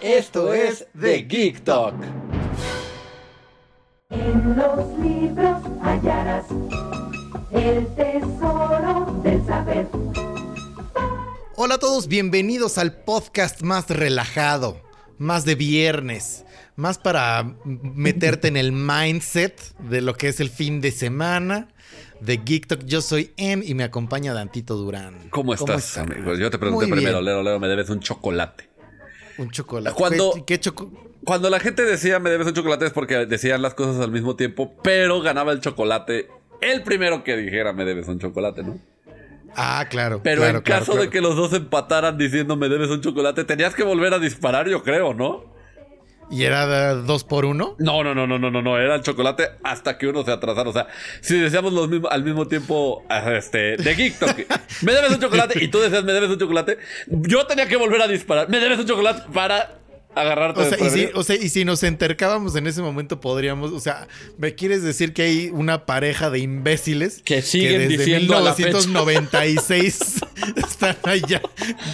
Esto es The Geek Talk. En los libros hallarás el tesoro del saber. Hola a todos, bienvenidos al podcast más relajado, más de viernes, más para meterte en el mindset de lo que es el fin de semana de Geek Talk. Yo soy Em y me acompaña Dantito Durán. ¿Cómo estás, amigo? Yo te pregunté Muy primero, bien. Lero, Lero, me debes un chocolate. Un chocolate. Cuando- ¿Qué, qué choco- Cuando la gente decía me debes un chocolate es porque decían las cosas al mismo tiempo, pero ganaba el chocolate el primero que dijera me debes un chocolate, ¿no? Ah, claro. Pero claro, en claro, caso claro. de que los dos empataran diciendo me debes un chocolate, tenías que volver a disparar, yo creo, ¿no? ¿Y era dos por uno? No, no, no, no, no, no, no, era el chocolate hasta que uno se atrasara. O sea, si decíamos los mismos, al mismo tiempo, ah, este, de TikTok, me debes un chocolate y tú decías me debes un chocolate, yo tenía que volver a disparar, me debes un chocolate para agarrarte O sea, y si, o sea, y si nos entercábamos en ese momento, podríamos. O sea, ¿me quieres decir que hay una pareja de imbéciles Que siguen desde diciendo a la fecha. 1996 están allá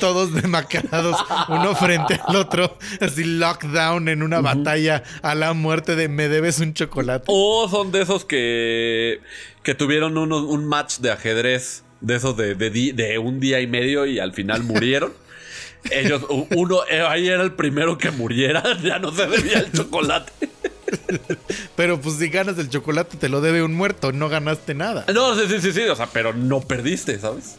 todos demacrados, uno frente al otro, así lockdown en una batalla a la muerte de me debes un chocolate? O son de esos que, que tuvieron uno- un match de ajedrez, de esos de, de un día y medio y al final murieron. Ellos, uno, eh, ahí era el primero que muriera, ya no se debía el chocolate. Pero pues si ganas el chocolate te lo debe un muerto, no ganaste nada. No, sí, sí, sí, sí, o sea, pero no perdiste, ¿sabes?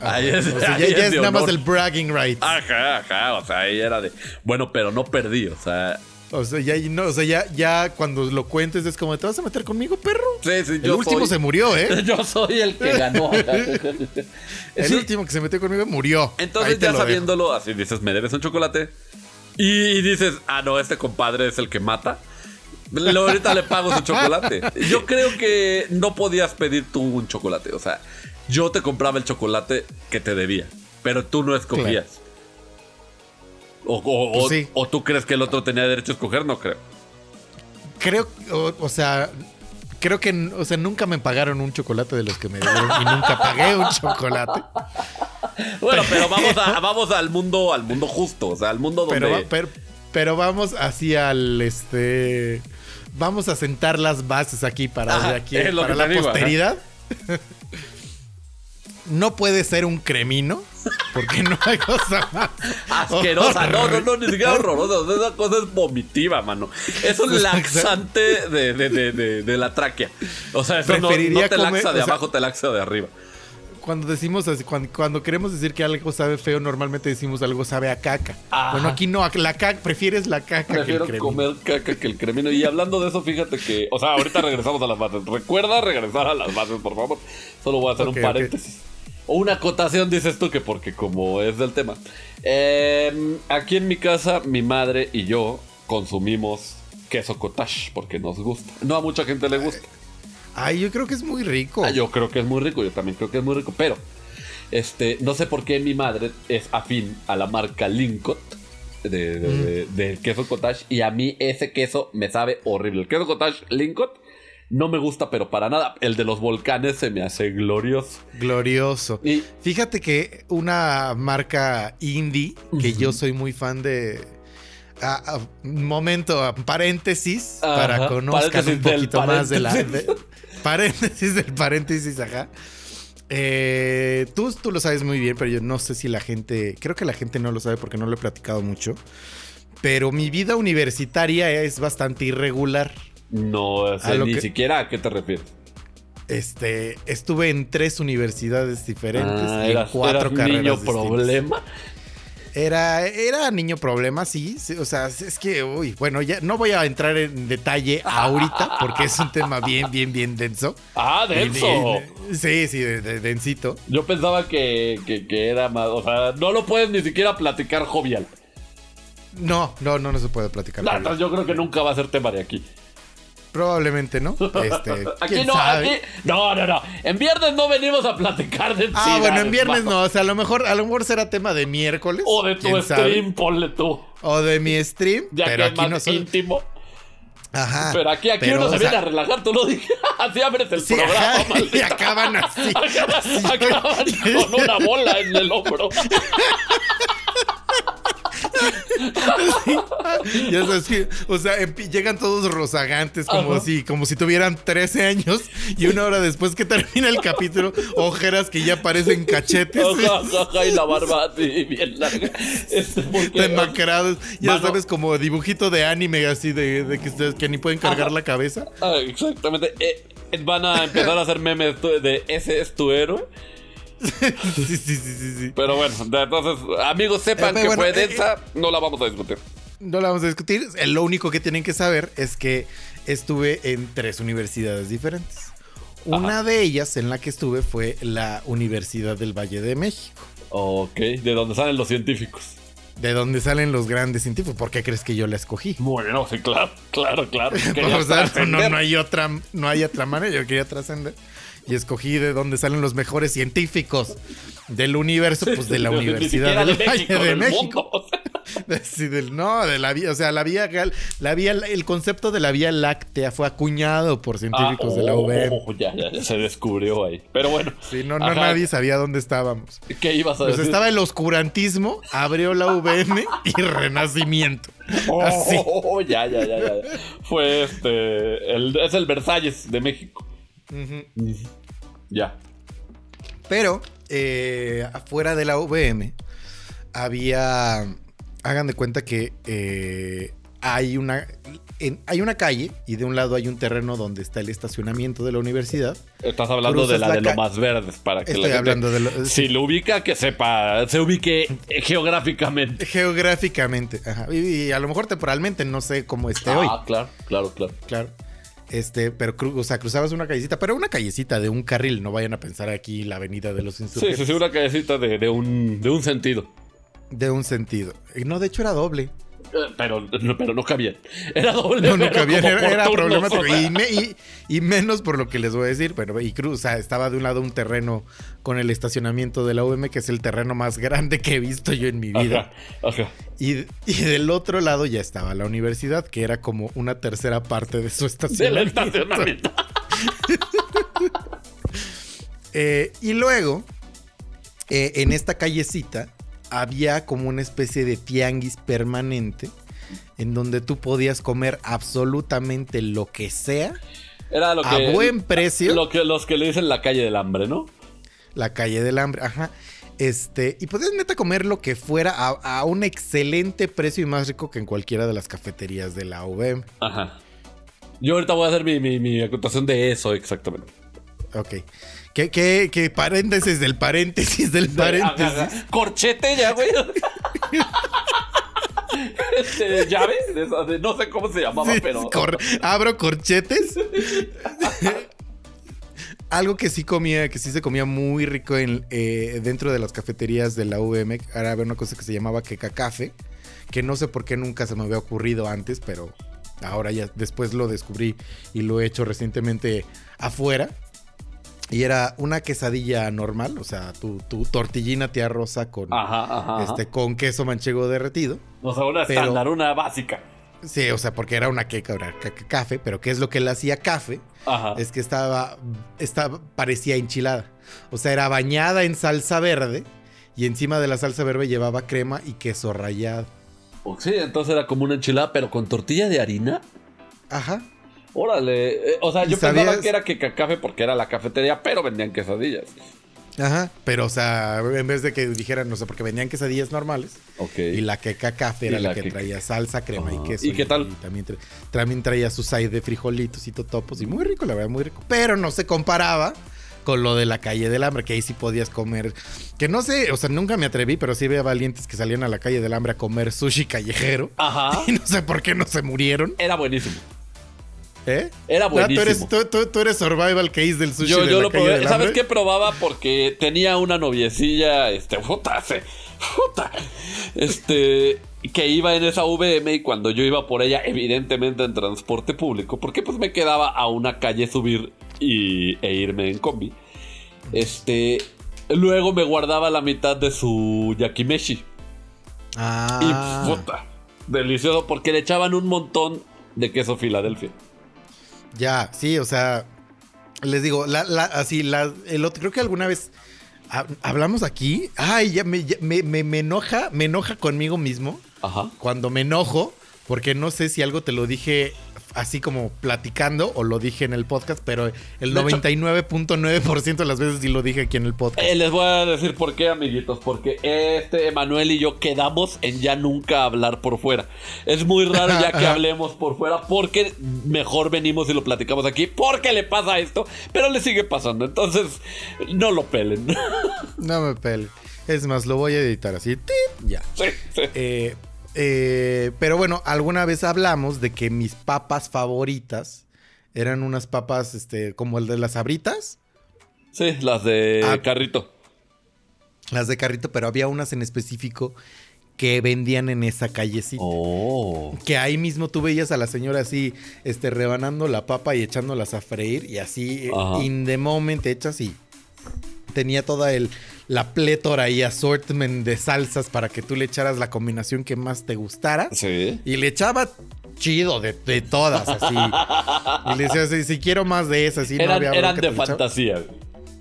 Ahí es, O sea, ahí ya, ya es nada más el bragging right. Ajá, ajá, o sea, ahí era de, bueno, pero no perdí, o sea, O sea, ya, no, o sea, ya, ya cuando lo cuentes es como, ¿te vas a meter conmigo, perro? sí, sí, El yo último soy- se murió, ¿eh? Yo soy el que ganó. El Sí. último que se metió conmigo murió. Entonces ya lo dejo. sabiéndolo, así dices, me debes un chocolate. Y dices, ah, no, este compadre es el que mata. Luego ahorita le pago su chocolate. Yo creo que no podías pedir tú un chocolate. O sea, yo te compraba el chocolate que te debía. Pero tú no escogías. O, o- Pues o- sí. o tú crees que el otro tenía derecho a escoger, no creo. Creo, o, sea, creo que, o sea, nunca me pagaron un chocolate de los que me dieron y nunca pagué un chocolate. Bueno, pero vamos, a, vamos al mundo, al mundo justo. O sea, al mundo donde. Pero, va- pero, pero vamos así al, este, vamos a sentar las bases aquí para, aquí, para la ajá. No puede ser un cremino, porque no hay cosa más. Asquerosa, no, no, no, ni siquiera horrorosa. Esa cosa es vomitiva, mano. Es un laxante de, de, de, de, la tráquea. O sea, eso no, no te comer- laxa de sea- abajo, te laxa de arriba. Cuando decimos así, cuando, cuando queremos decir que algo sabe feo, normalmente decimos algo sabe a caca. Ajá. Bueno, aquí no, la caca, prefieres la caca Prefiero que el cremino. comer caca que el cremino. Y hablando de eso, fíjate que. O sea, ahorita regresamos a las bases. Recuerda regresar a las bases, por favor. Solo voy a hacer un paréntesis. O una acotación, dices tú, que porque como es del tema. Eh, aquí en mi casa, mi madre y yo consumimos queso cottage porque nos gusta. No a mucha gente le gusta. Ay, yo creo que es muy rico. Ah, yo creo que es muy rico, yo también creo que es muy rico, pero este, no sé por qué mi madre es afín a la marca Lincott de, de- de- del queso cottage y a mí ese queso me sabe horrible. El queso cottage Lincott no me gusta, pero para nada. El de los volcanes se me hace glorioso. Glorioso. Y Fíjate que una marca indie, que yo soy muy fan de. Un momento, paréntesis, Ajá, para conozcan un poquito más de la. de- paréntesis del paréntesis, ajá. Eh, tú, tú lo sabes muy bien, pero yo no sé si la gente. Creo que la gente no lo sabe porque no lo he platicado mucho. Pero mi vida universitaria es bastante irregular. No sé ni que- siquiera a qué te refieres. Este, estuve en tres universidades diferentes Ah, en eras, cuatro eras carreras. niño distintas. problema. Era, era niño problema, sí, sí, O sea, es que, uy, bueno, ya no voy a entrar en detalle ahorita porque es un tema bien, bien, bien denso. Ah, denso. Y- y- sí, sí, de- de- densito. Yo pensaba que, que, que era más. O sea, no lo puedes ni siquiera platicar jovial. No, no, no, no se puede platicar. No, entonces yo creo que nunca va a ser tema de aquí. Probablemente no. Este, Aquí ¿quién no, sabe? aquí. No, no, no. En viernes no venimos a platicar de Ah, bueno, en viernes no. O sea, a lo mejor, a lo mejor será tema de miércoles. O de tu stream, ponle tú. O de mi stream. Ya pero que es aquí más no soy. íntimo. Ajá. Pero aquí, aquí Pero, uno se viene a relajar, tú lo dije. Así abres el Sí, programa, ajá, y acaban así. Acaban, acaban con una bola en el hombro. Ya sabes que, o sea, llegan todos rozagantes, como Ajá. si, como si tuvieran 13 años, y una hora después que termina el capítulo, ojeras que ya parecen cachetes. Ajá, ajá, y la barba así bien larga. Este, porque, Demacrados, ya Mano. sabes, como dibujito de anime así de, de que, ustedes- que ni pueden cargar la cabeza. Ah, exactamente. Eh, van a empezar a hacer memes de ese es tu héroe. Sí, sí, sí, sí, sí. Pero bueno, entonces, amigos, sepan Eh, que fue eh, densa. No la vamos a discutir. No la vamos a discutir. Lo único que tienen que saber es que estuve en tres universidades diferentes. Una de ellas en la que estuve fue la Universidad del Valle de México. Ok, de donde salen los científicos. De donde salen los grandes científicos. ¿Por qué crees que yo la escogí? Bueno, sí, claro, claro, claro. O Querías sea, no, no hay otra, no hay otra manera. Yo quería trascender. Y escogí de donde salen los mejores científicos del universo, pues de la Ni Universidad del de Valle México, de México. mundo. Sí, del- no, de la vía, o sea, la vía real, la vía, el concepto de la vía láctea fue acuñado por científicos Ah, de la oh, UVM. oh, ya, ya, ya se descubrió ahí. Pero bueno. Sí, no, no Ajá. nadie sabía dónde estábamos. ¿Qué ibas a Pues decir? estaba el oscurantismo, abrió la UVM y renacimiento. Oh, Así. oh, oh, ya, ya, ya, ya. Fue este. el- es el Versalles de México. Ya. Pero eh, afuera de la UVM había. Hagan de cuenta que eh, hay una. en- hay una calle y de un lado hay un terreno donde está el estacionamiento de la universidad. Estás hablando de la, la de lo más verdes para que Estoy la gente, hablando de lo- Si lo ubica, que sepa, se ubique geográficamente. Geográficamente, ajá. Y, y a lo mejor temporalmente, no sé cómo esté hoy. Ah, claro, claro, claro. Claro. Este, pero o sea, cruzabas una callecita, pero una callecita de un carril, no vayan a pensar aquí la avenida de los Sí, insurgentes. sí, sí, una callecita de, de un, de un sentido. De un sentido. No, de hecho era doble. Pero, no, pero no cabía. Era doble. No, no pero cabía, como era, era problemático. Y, me- y- y menos por lo que les voy a decir. Bueno, y cruz, o sea, estaba de un lado un terreno con el estacionamiento de la UM, que es el terreno más grande que he visto yo en mi vida. Ajá, ajá. Y, y del otro lado ya estaba la universidad, que era como una tercera parte de su Del estacionamiento. Eh, y luego, eh, en esta callecita, había como una especie de tianguis permanente en donde tú podías comer absolutamente lo que sea Era lo que. a buen precio. Lo que, los que le dicen la calle del hambre, ¿no? La calle del hambre, ajá. Este, y podías neta comer lo que fuera a, a un excelente precio y más rico que en cualquiera de las cafeterías de la UVM. Ajá. Yo ahorita voy a hacer mi, mi, mi acotación de eso exactamente. Ok. ¿Qué, qué, qué paréntesis del paréntesis del paréntesis? Ajá, ajá. Corchete ya, güey. este, llave, de esas de- no sé cómo se llamaba, Sí, pero. cor- abro corchetes. Algo que sí comía, que sí se comía muy rico en, eh, dentro de las cafeterías de la UVM, era había una cosa que se llamaba queca café, que no sé por qué nunca se me había ocurrido antes, pero ahora ya después lo descubrí y lo he hecho recientemente afuera. Y era una quesadilla normal, o sea, tu, tu tortillina tía rosa con, Ajá, ajá. ajá. este, con queso manchego derretido. O sea, una pero- estándar, una básica. Sí, o sea, porque era una queca, era ca- ca- café, pero ¿qué es lo que le hacía café? Ajá. Es que estaba, estaba, parecía enchilada. O sea, era bañada en salsa verde y encima de la salsa verde llevaba crema y queso rallado. Sí, entonces era como una enchilada, pero con tortilla de harina. Ajá. Órale. Eh, o sea, ¿Y yo pensaba que era que café porque era la cafetería, pero vendían quesadillas. Ajá. Pero, o sea, en vez de que dijeran, no sé, porque vendían quesadillas normales. Ok. Y la queca café era Y la, la que que- traía salsa, crema Ah, y queso. ¿y qué tal? también, tra- también traía su side de frijolitos y totopos. Y muy rico, la verdad, muy rico. Pero no se comparaba con lo de la calle del hambre, que ahí sí podías comer. Que no sé, o sea, nunca me atreví, pero sí veía valientes que salían a la calle del hambre a comer sushi callejero. Ajá. Y no sé por qué no se murieron. Era buenísimo. ¿Eh? Era tú, eres, buenísimo. tú, tú- tú eres survival case del sushi Yo, de yo la lo calle probé. del ¿Sabes qué probaba? Porque tenía una noviecilla, este, puta, puta. Este, que iba en esa VM y cuando yo iba por ella, evidentemente en transporte público, porque pues me quedaba a una calle subir y, e irme en combi. Este, luego me guardaba la mitad de su yakimeshi. Ah. Y puta, delicioso porque le echaban un montón de queso Filadelfia. Ya, sí, o sea, les digo, la, la- así, la, el otro, creo que alguna vez ha- hablamos aquí. Ay, ya me, ya me, me- me enoja, me enoja conmigo mismo Ajá. cuando me enojo, porque no sé si algo te lo dije así como platicando o lo dije en el podcast, pero el De hecho- 99.9% de las veces sí lo dije aquí en el podcast. Eh, les voy a decir por qué, amiguitos. Porque este Emanuel y yo quedamos en ya nunca hablar por fuera. Es muy raro ya que hablemos por fuera. Porque mejor venimos y lo platicamos aquí. Porque le pasa esto. Pero le sigue pasando. Entonces, no lo pelen. No me pele. Es más, lo voy a editar así. Ya. sí, sí. Eh, eh, pero bueno, alguna vez hablamos de que mis papas favoritas eran unas papas este, como el de las abritas, Sí, las de Ah. carrito. las de carrito, pero había unas en específico que vendían en esa callecita. Oh. Que ahí mismo tú veías a la señora así, este, rebanando la papa y echándolas a freír y así, Ajá. in the moment hechas y tenía toda el, la plétora y assortment de salsas para que tú le echaras la combinación que más te gustara. Sí. Y le echaba chido de, de todas, así. Y le decía si quiero más de esas, así no había eran de fantasía.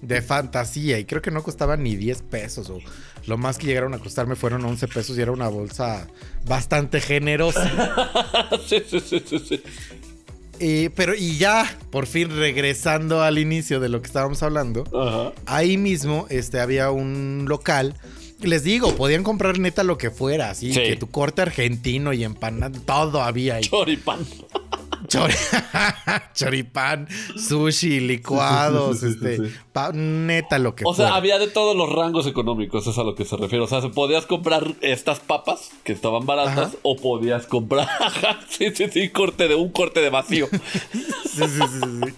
De fantasía. Y creo que no costaban ni 10 pesos. O lo más que llegaron a costarme fueron 11 pesos y era una bolsa bastante generosa. sí, sí, sí, sí, sí. Y, pero, y ya, por fin regresando al inicio de lo que estábamos hablando, Ajá. ahí mismo este, había un local. Les digo, podían comprar neta lo que fuera, así Sí. que tu corte argentino y empanada, todo había ahí. Choripan. Chori- Choripán, sushi, licuados, Sí, sí, sí, sí, este, sí. pa- neta lo que O sea, había de todos los rangos económicos, es a lo que se refiere. O sea, se podías comprar estas papas que estaban baratas Ajá. o podías comprar, sí, sí, sí, corte de un corte de vacío. Sí, sí, sí.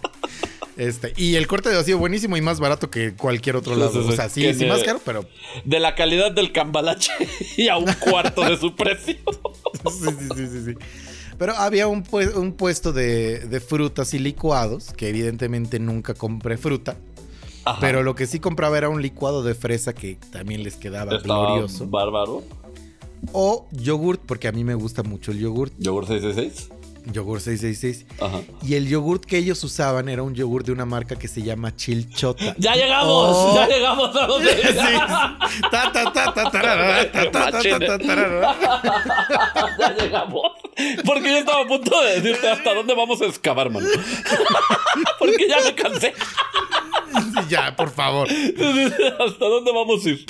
Este, y el corte de vacío buenísimo y más barato que cualquier otro lado. sí, sí. O sea, sí, Que sí de- más caro, pero De la calidad del cambalache y a un cuarto de su precio. sí, sí, sí, sí, sí. Pero había un, pue- un puesto de, de frutas y licuados, que evidentemente nunca compré fruta. Ajá. Pero lo que sí compraba era un licuado de fresa que también les quedaba Estaba glorioso. bárbaro. O yogurt, porque a mí me gusta mucho el yogurt. Yogur 666. Yogur 666. Ajá. Y el yogurt que ellos usaban era un yogur de una marca que se llama Chilchota. ¡Ya llegamos! Oh. ¡Ya llegamos a donde! Sí. Ta, ta, ta, ta, tarara, ta, ta, ta, ta, ta, tarara. ya llegamos. Porque yo estaba a punto de decirte hasta dónde vamos a excavar, mano. Porque ya me cansé. Ya, por favor. ¿Hasta dónde vamos a ir?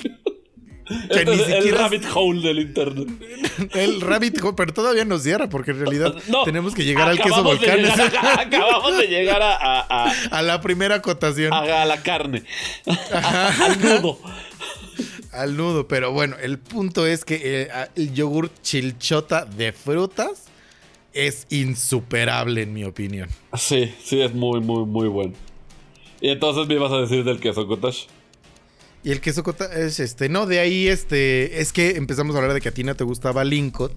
Que ni es el rabbit hole del internet. El rabbit hole, pero todavía nos cierra porque en realidad No, tenemos que llegar al queso volcán acabamos de llegar a, a, a- a la primera acotación, a- a la carne. al nudo. al nudo. Pero bueno, el punto es que eh, el yogur chilchota de frutas es insuperable en mi opinión. Sí, sí, es muy, muy, muy bueno. Y entonces me ibas a decir del queso cottage. Y el queso cota es este, no, de ahí este, es que empezamos a hablar de que a ti no te gustaba Lincot,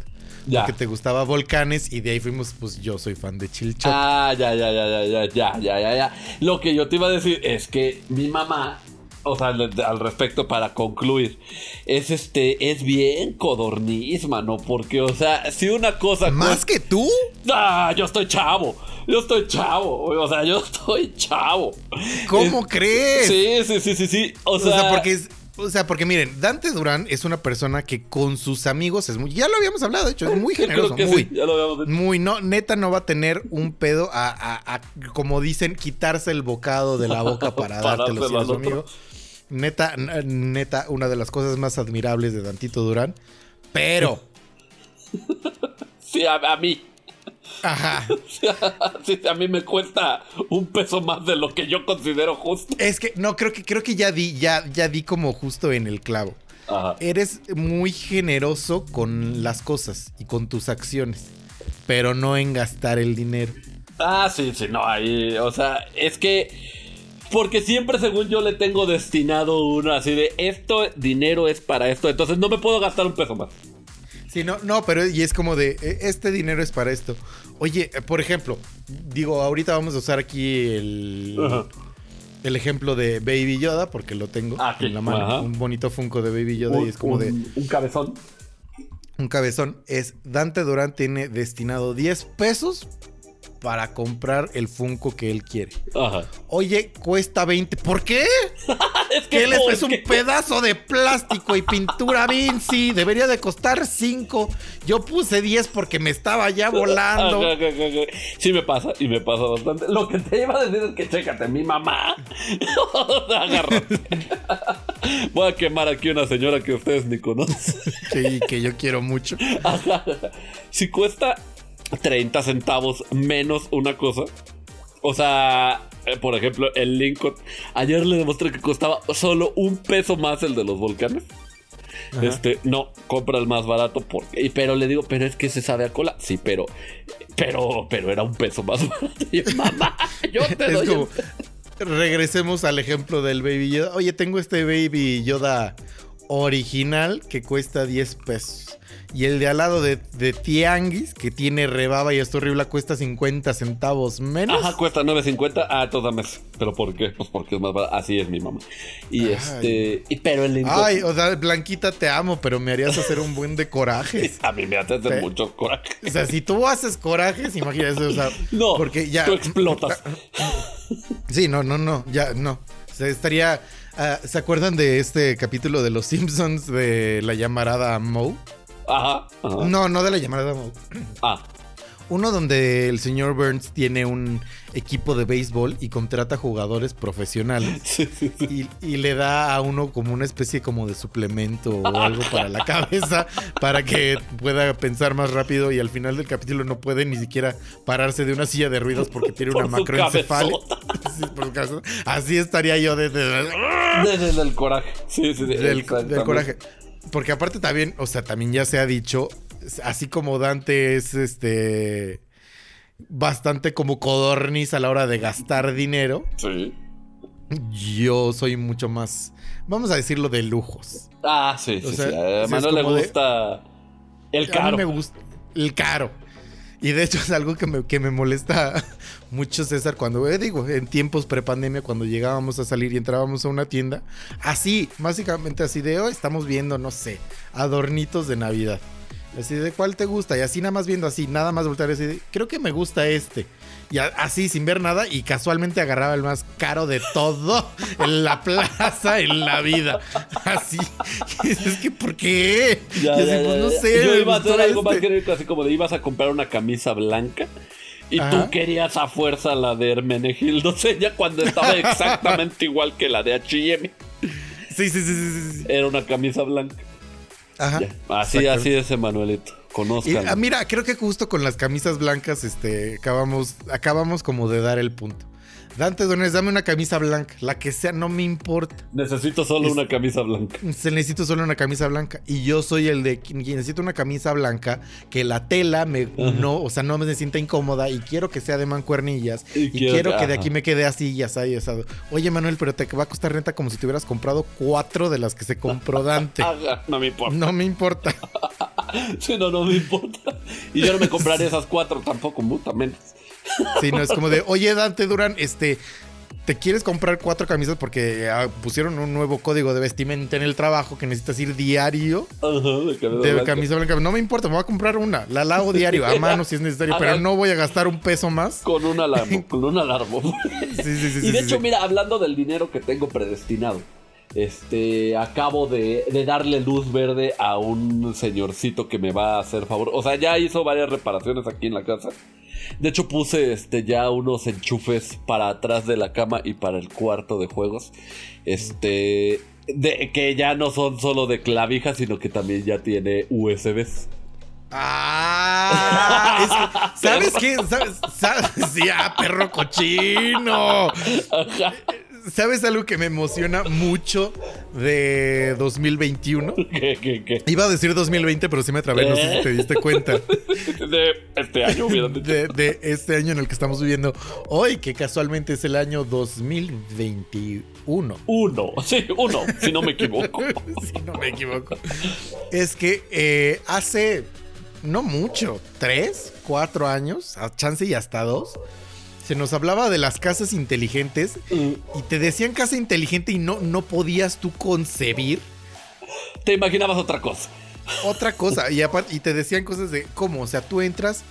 Ya. que te gustaba Volcanes y de ahí fuimos, pues yo soy fan de Chilchota. Ah, ya, ya, ya, ya, ya, ya, ya, ya, ya. Lo que yo te iba a decir es que mi mamá, o sea, al, al respecto para concluir, es este, es bien codorniz, mano, porque, o sea, si una cosa... ¿Más que tú? Ah, yo estoy chavo, yo estoy chavo, o sea, yo estoy chavo. ¿Cómo Es- crees? Sí, sí, sí, sí, sí. O O sea, sea, porque es- o sea, porque miren, Dante Durán es una persona que con sus amigos es muy, ya lo habíamos hablado, de hecho, es muy yo creo generoso, muy, sí, ya lo habíamos dicho. muy, no, neta no va a tener un pedo a, a- a, como dicen, quitarse el bocado de la boca para, dártelo si eres amigo. Neta, neta, una de las cosas más admirables de Dantito Durán, pero, Sí, a, a mí. Ajá, Sí, a mí me cuesta un peso más de lo que yo considero justo. es que no creo que creo que ya di, ya, ya di como justo en el clavo. Ajá. Eres muy generoso con las cosas y con tus acciones, pero no en gastar el dinero. Ah, sí, sí, no, ahí, o sea, es que, porque siempre según yo le tengo destinado uno así de, esto, dinero es para esto, entonces no me puedo gastar un peso más. Sí, no, no, pero y es como de, eh, este dinero es para esto. Oye, eh, por ejemplo, digo, ahorita vamos a usar aquí el, el ejemplo de Baby Yoda, porque lo tengo Ah, sí, en la mano, un bonito Funko de Baby Yoda y es como de un cabezón. un cabezón. Es Dante Durán tiene destinado 10 pesos para comprar el Funko que él quiere. Ajá. Oye, cuesta 20. ¿Por qué? Es Que él es, ¿por es un pedazo de plástico y pintura Vinci. Debería de costar 5. Yo puse 10 porque me estaba ya volando. Ajá, ajá. Sí me pasa y me pasa bastante. Lo que te iba a decir es que chécate, mi mamá. Agárrate. Voy a quemar aquí una señora que ustedes ni conocen. Sí, que yo quiero mucho. Si cuesta 30 centavos menos una cosa. O sea, eh, por ejemplo, el Lincoln. Ayer le demostré que costaba solo un peso más el de los volcanes. Este, no, compra el más barato porque. Pero le digo, pero es que se sabe a cola. Sí, pero. Pero, pero era un peso más barato. Y yo, mamá, yo te Es doy. como, el- regresemos al ejemplo del Baby Yoda. Oye, tengo este Baby Yoda original que cuesta 10 pesos. Y el de al lado de, de Tianguis, que tiene rebaba y es horrible, cuesta 50 centavos menos. Ajá, cuesta 9.50. Ah, entonces dame ese. ¿Pero por qué? Pues porque es más barato. Así es mi mamá. Y Ay. este. Y, pero el. Ay, o sea, Blanquita, te amo, pero me harías hacer un buen de corajes. A mí me hace hacer Sí. mucho coraje. O sea, si tú haces corajes, imagínate, o sea, No, porque ya. tú explotas. Sí, no, no, no, ya no. O sea, estaría. Ah, ¿Se acuerdan de este capítulo de Los Simpsons de la llamarada Moe? Ajá. ajá. No, no de la llamarada Moe. Ah, Uno donde el señor Burns tiene un equipo de béisbol y contrata jugadores profesionales. sí, sí, sí. Y, y le da a uno como una especie como de suplemento o algo para la cabeza para que pueda pensar más rápido y al final del capítulo no puede ni siquiera pararse de una silla de ruidos porque tiene una Por macroencefalia. Así estaría yo desde Desde el coraje. Sí, sí, sí. del, del coraje. Porque aparte también, o sea, también ya se ha dicho, así como Dante es este bastante como codorniz a la hora de gastar dinero, Sí. yo soy mucho más, vamos a decirlo, de lujos. Ah, sí, sí, O sea, sí. A sí, es le de- gusta el A mí caro. me gusta el caro. Y de hecho es algo que me, que me molesta mucho, César, cuando, eh, digo, en tiempos prepandemia, cuando llegábamos a salir y entrábamos a una tienda, así, básicamente así de, hoy estamos viendo, no sé, adornitos de Navidad. Así de, ¿cuál te gusta? Y así nada más viendo así, nada más voltear así de, creo que me gusta este. Y a- así, sin ver nada, y casualmente agarraba el más caro de todo en la plaza, en la vida. Así. Y dices, que, ¿por qué? Ya, y así, ya, pues ya, no sé. Yo iba a hacer algo más este. genérico, así como de ibas a comprar una camisa blanca. Y Ajá. tú querías a fuerza la de Hermenegildo Seña cuando estaba exactamente igual que la de H&M. Sí, sí, sí, sí, sí. Era una camisa blanca. Ajá. Ya. Así, así es, Emanuelito. Conozcan. ah, mira, creo que justo con las camisas blancas, este, acabamos, acabamos como de dar el punto. Dante Dones, dame una camisa blanca, la que sea, no me importa. Necesito solo Es- una camisa blanca. Se necesito solo una camisa blanca. Y yo soy el de necesito una camisa blanca que la tela me no, o sea, no me sienta incómoda y quiero que sea de mancuernillas. Y Y, quiero quiero, que- de ajá. aquí me quede así y así, y asado. Oye, Manuel, pero te va a costar renta como si te hubieras comprado cuatro de las que se compró Dante. Ajá, no me importa. No me importa. Sí, no, no me importa. Y yo no me compraré esas cuatro tampoco, puta menos. Sí, no es como de, oye, Dante Duran, este, ¿te quieres comprar cuatro camisas porque ah, pusieron un nuevo código de vestimenta en el trabajo que necesitas ir diario? De camisa De blanca. camisa blanca. No me importa, me voy a comprar una. La lavo diario, a mano si es necesario, pero no voy a gastar un peso más. Con un alarmo, con un alarmo. Sí, sí, sí. y de hecho, mira, hablando del dinero que tengo predestinado, este, acabo de, de darle luz verde a un señorcito que me va a hacer favor. O sea, ya hizo varias reparaciones aquí en la casa. De hecho, puse este, ya unos enchufes para atrás de la cama y para el cuarto de juegos. Este, de, que ya no son solo de clavijas, sino que también ya tiene USBs. Ah, es ¿sabes qué? ¿Sabes? ¿Sabes? Ah, perro cochino. ¿Sabes algo que me emociona mucho de 2021? ¿Qué, qué, qué? Iba a decir 2020, pero sí me trabé, no sé si te diste cuenta. De este año. De, de este año en el que estamos viviendo hoy, que casualmente es el año 2021. Uno, sí, uno, si no me equivoco. si no me equivoco. Es que eh, hace no mucho, tres, cuatro años, a chance y hasta dos, se nos hablaba de las casas inteligentes Mm, y te decían casa inteligente y no, no podías tú concebir Te imaginabas otra cosa. otra cosa. Y, te decían cosas de cómo, o sea, tú entras,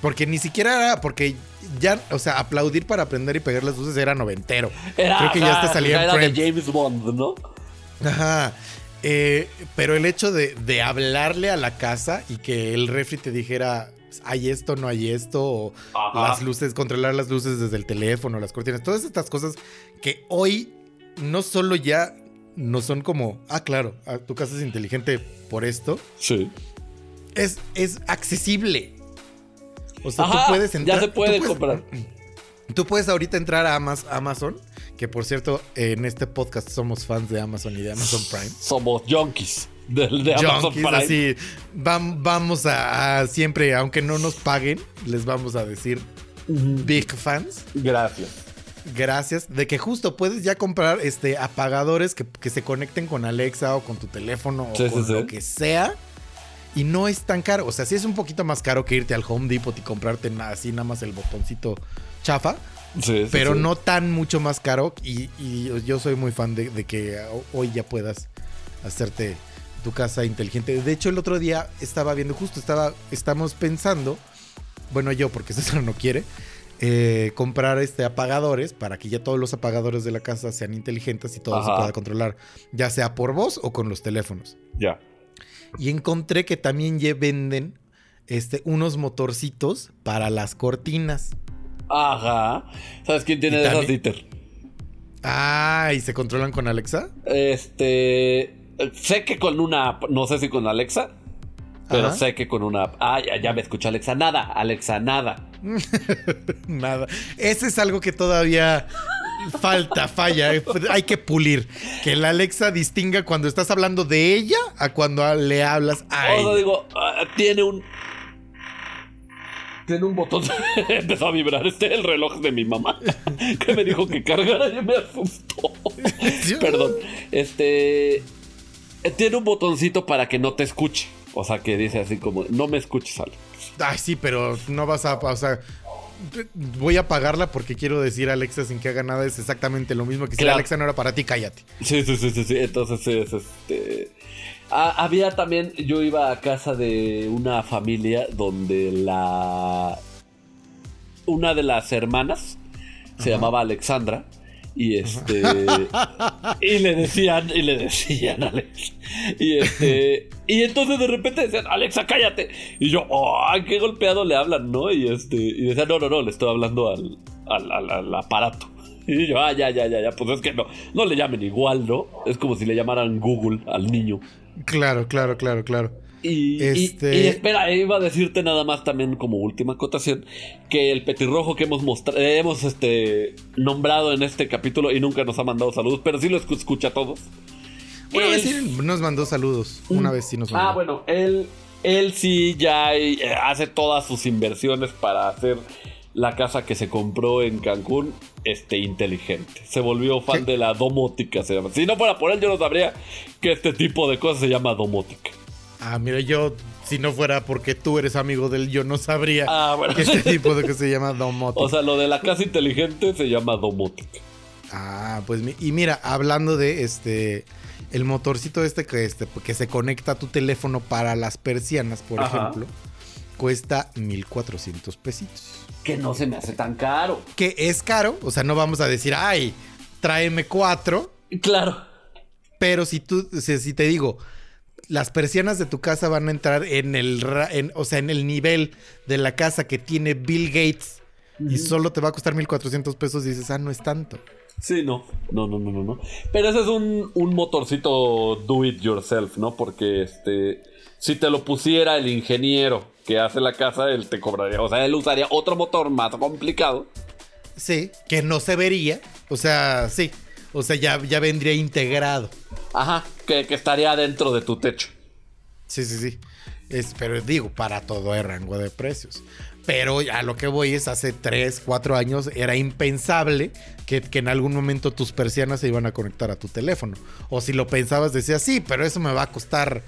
porque ni siquiera era, porque ya, o sea, aplaudir para aprender y pegar las luces era noventero. Era, Creo que ya te salía era de. James Bond, ¿no? Ajá. Eh, pero el hecho de, de hablarle a la casa y que el refri te dijera, hay esto, no hay esto, o Ajá. las luces, controlar las luces desde el teléfono, las cortinas, todas estas cosas que hoy no solo ya no son como, ah, claro, ah, tu casa es inteligente por esto, Sí. es, es accesible. O sea, Ajá, tú puedes entrar. ya se puede tú puedes- comprar. Tú puedes ahorita entrar a Amaz- Amazon, que por cierto, en este podcast somos fans de Amazon y de Amazon Prime. Somos junkies de Amazon Junkies, Prime. así, vam- vamos a, a siempre, aunque no nos paguen, les vamos a decir big fans. Gracias. Gracias. De que justo puedes ya comprar este apagadores que, que se conecten con Alexa o con tu teléfono o Sí, con sí. lo que sea. Y no es tan caro. O sea, sí es un poquito más caro que irte al Home Depot y comprarte así nada más el botoncito chafa. Sí, sí, pero sí. no tan mucho más caro. Y, y yo soy muy fan de, de que hoy ya puedas hacerte tu casa inteligente. De hecho, el otro día estaba viendo, justo estaba, estamos pensando, bueno, yo, porque César no quiere, eh, comprar este apagadores para que ya todos los apagadores de la casa sean inteligentes y todo se pueda controlar, ya sea por voz o con los teléfonos. Ya. Y encontré que también ya venden este, unos motorcitos para las cortinas. Ajá. ¿Sabes quién tiene de esas, Dieter? Ah, ¿y se controlan con Alexa? Este. Sé que con una app, no sé si con Alexa, pero Ajá. sé que con una app. Ah, ya, ya me escuchó Alexa. Nada, Alexa, nada. Nada. Ese es algo que todavía falta, falla. eh, Hay que pulir. Que la Alexa distinga cuando estás hablando de ella a cuando le hablas a O sea, ella. digo, ah, tiene un. Tiene un botón. Empezó a vibrar este el reloj de mi mamá. que me dijo que cargara y me asustó. Perdón. Este. Tiene un botoncito para que no te escuche. O sea, que dice así como: No me escuches, Ale. Ay, sí, pero no vas a. O sea, voy a pagarla porque quiero decir a Alexa sin que haga nada. Es exactamente lo mismo que si. Alexa no era para ti, cállate. Sí, sí, sí, sí, sí. Entonces es este. Ah, había también. Yo iba a casa de una familia donde la. Una de las hermanas se llamaba Alexandra. Y este. y le decían, y le decían, Alex. Y este. Y entonces de repente decían, Alexa, cállate. Y yo, ¡ay, qué golpeado le hablan, ¿no? Y este. Y decían, no, no, no, le estoy hablando al, al, al- al aparato. Y yo, ah, ya, ya, ya, ya. Pues es que no, no le llamen igual, ¿no? Es como si le llamaran Google al niño. Claro, claro, claro, claro. Y, Este- y- y espera, iba a decirte nada más también como última acotación que el petirrojo que hemos mostrado, hemos este nombrado en este capítulo y nunca nos ha mandado saludos, pero sí lo escu- escucha a todos. Una Él- vez sí nos mandó saludos. Una vez sí nos mandó. Ah, bueno, él, él sí ya eh, hace todas sus inversiones para hacer la casa que se compró en Cancún este, inteligente. Se volvió fan ¿Qué? de la domótica, se llama. Si no fuera por él, yo no sabría que este tipo de cosas se llama domótica. Ah, mira, yo, si no fuera porque tú eres amigo del yo no sabría Ah, bueno. que este tipo de que se llama domotic. O sea, lo de la casa inteligente se llama domótica. ah, pues y mira, hablando de este el motorcito este que este que se conecta a tu teléfono para las persianas, por Ajá. ejemplo, cuesta 1400 pesitos. Que no se me hace tan caro. Que es caro, o sea, no vamos a decir, "Ay, tráeme cuatro", Claro. pero si tú si te digo las persianas de tu casa van a entrar en el, en- o sea, en el nivel de la casa que tiene Bill Gates y solo te va a costar 1400 pesos y dices, ah, no es tanto. Sí, no. No, no, no, no, no. Pero ese es un, un motorcito do it yourself, ¿no? Porque este. Si te lo pusiera el ingeniero que hace la casa, él te cobraría. O sea, él usaría otro motor más complicado. Sí, que no se vería. O sea, sí. O sea, ya, ya vendría integrado. Ajá, que, que estaría dentro de tu techo. Sí, sí, sí. Es, pero digo, para todo hay rango de precios. Pero a lo que voy es, hace 3, 4 años era impensable que, que en algún momento tus persianas se iban a conectar a tu teléfono. O si lo pensabas, decías, sí, pero eso me va a costar,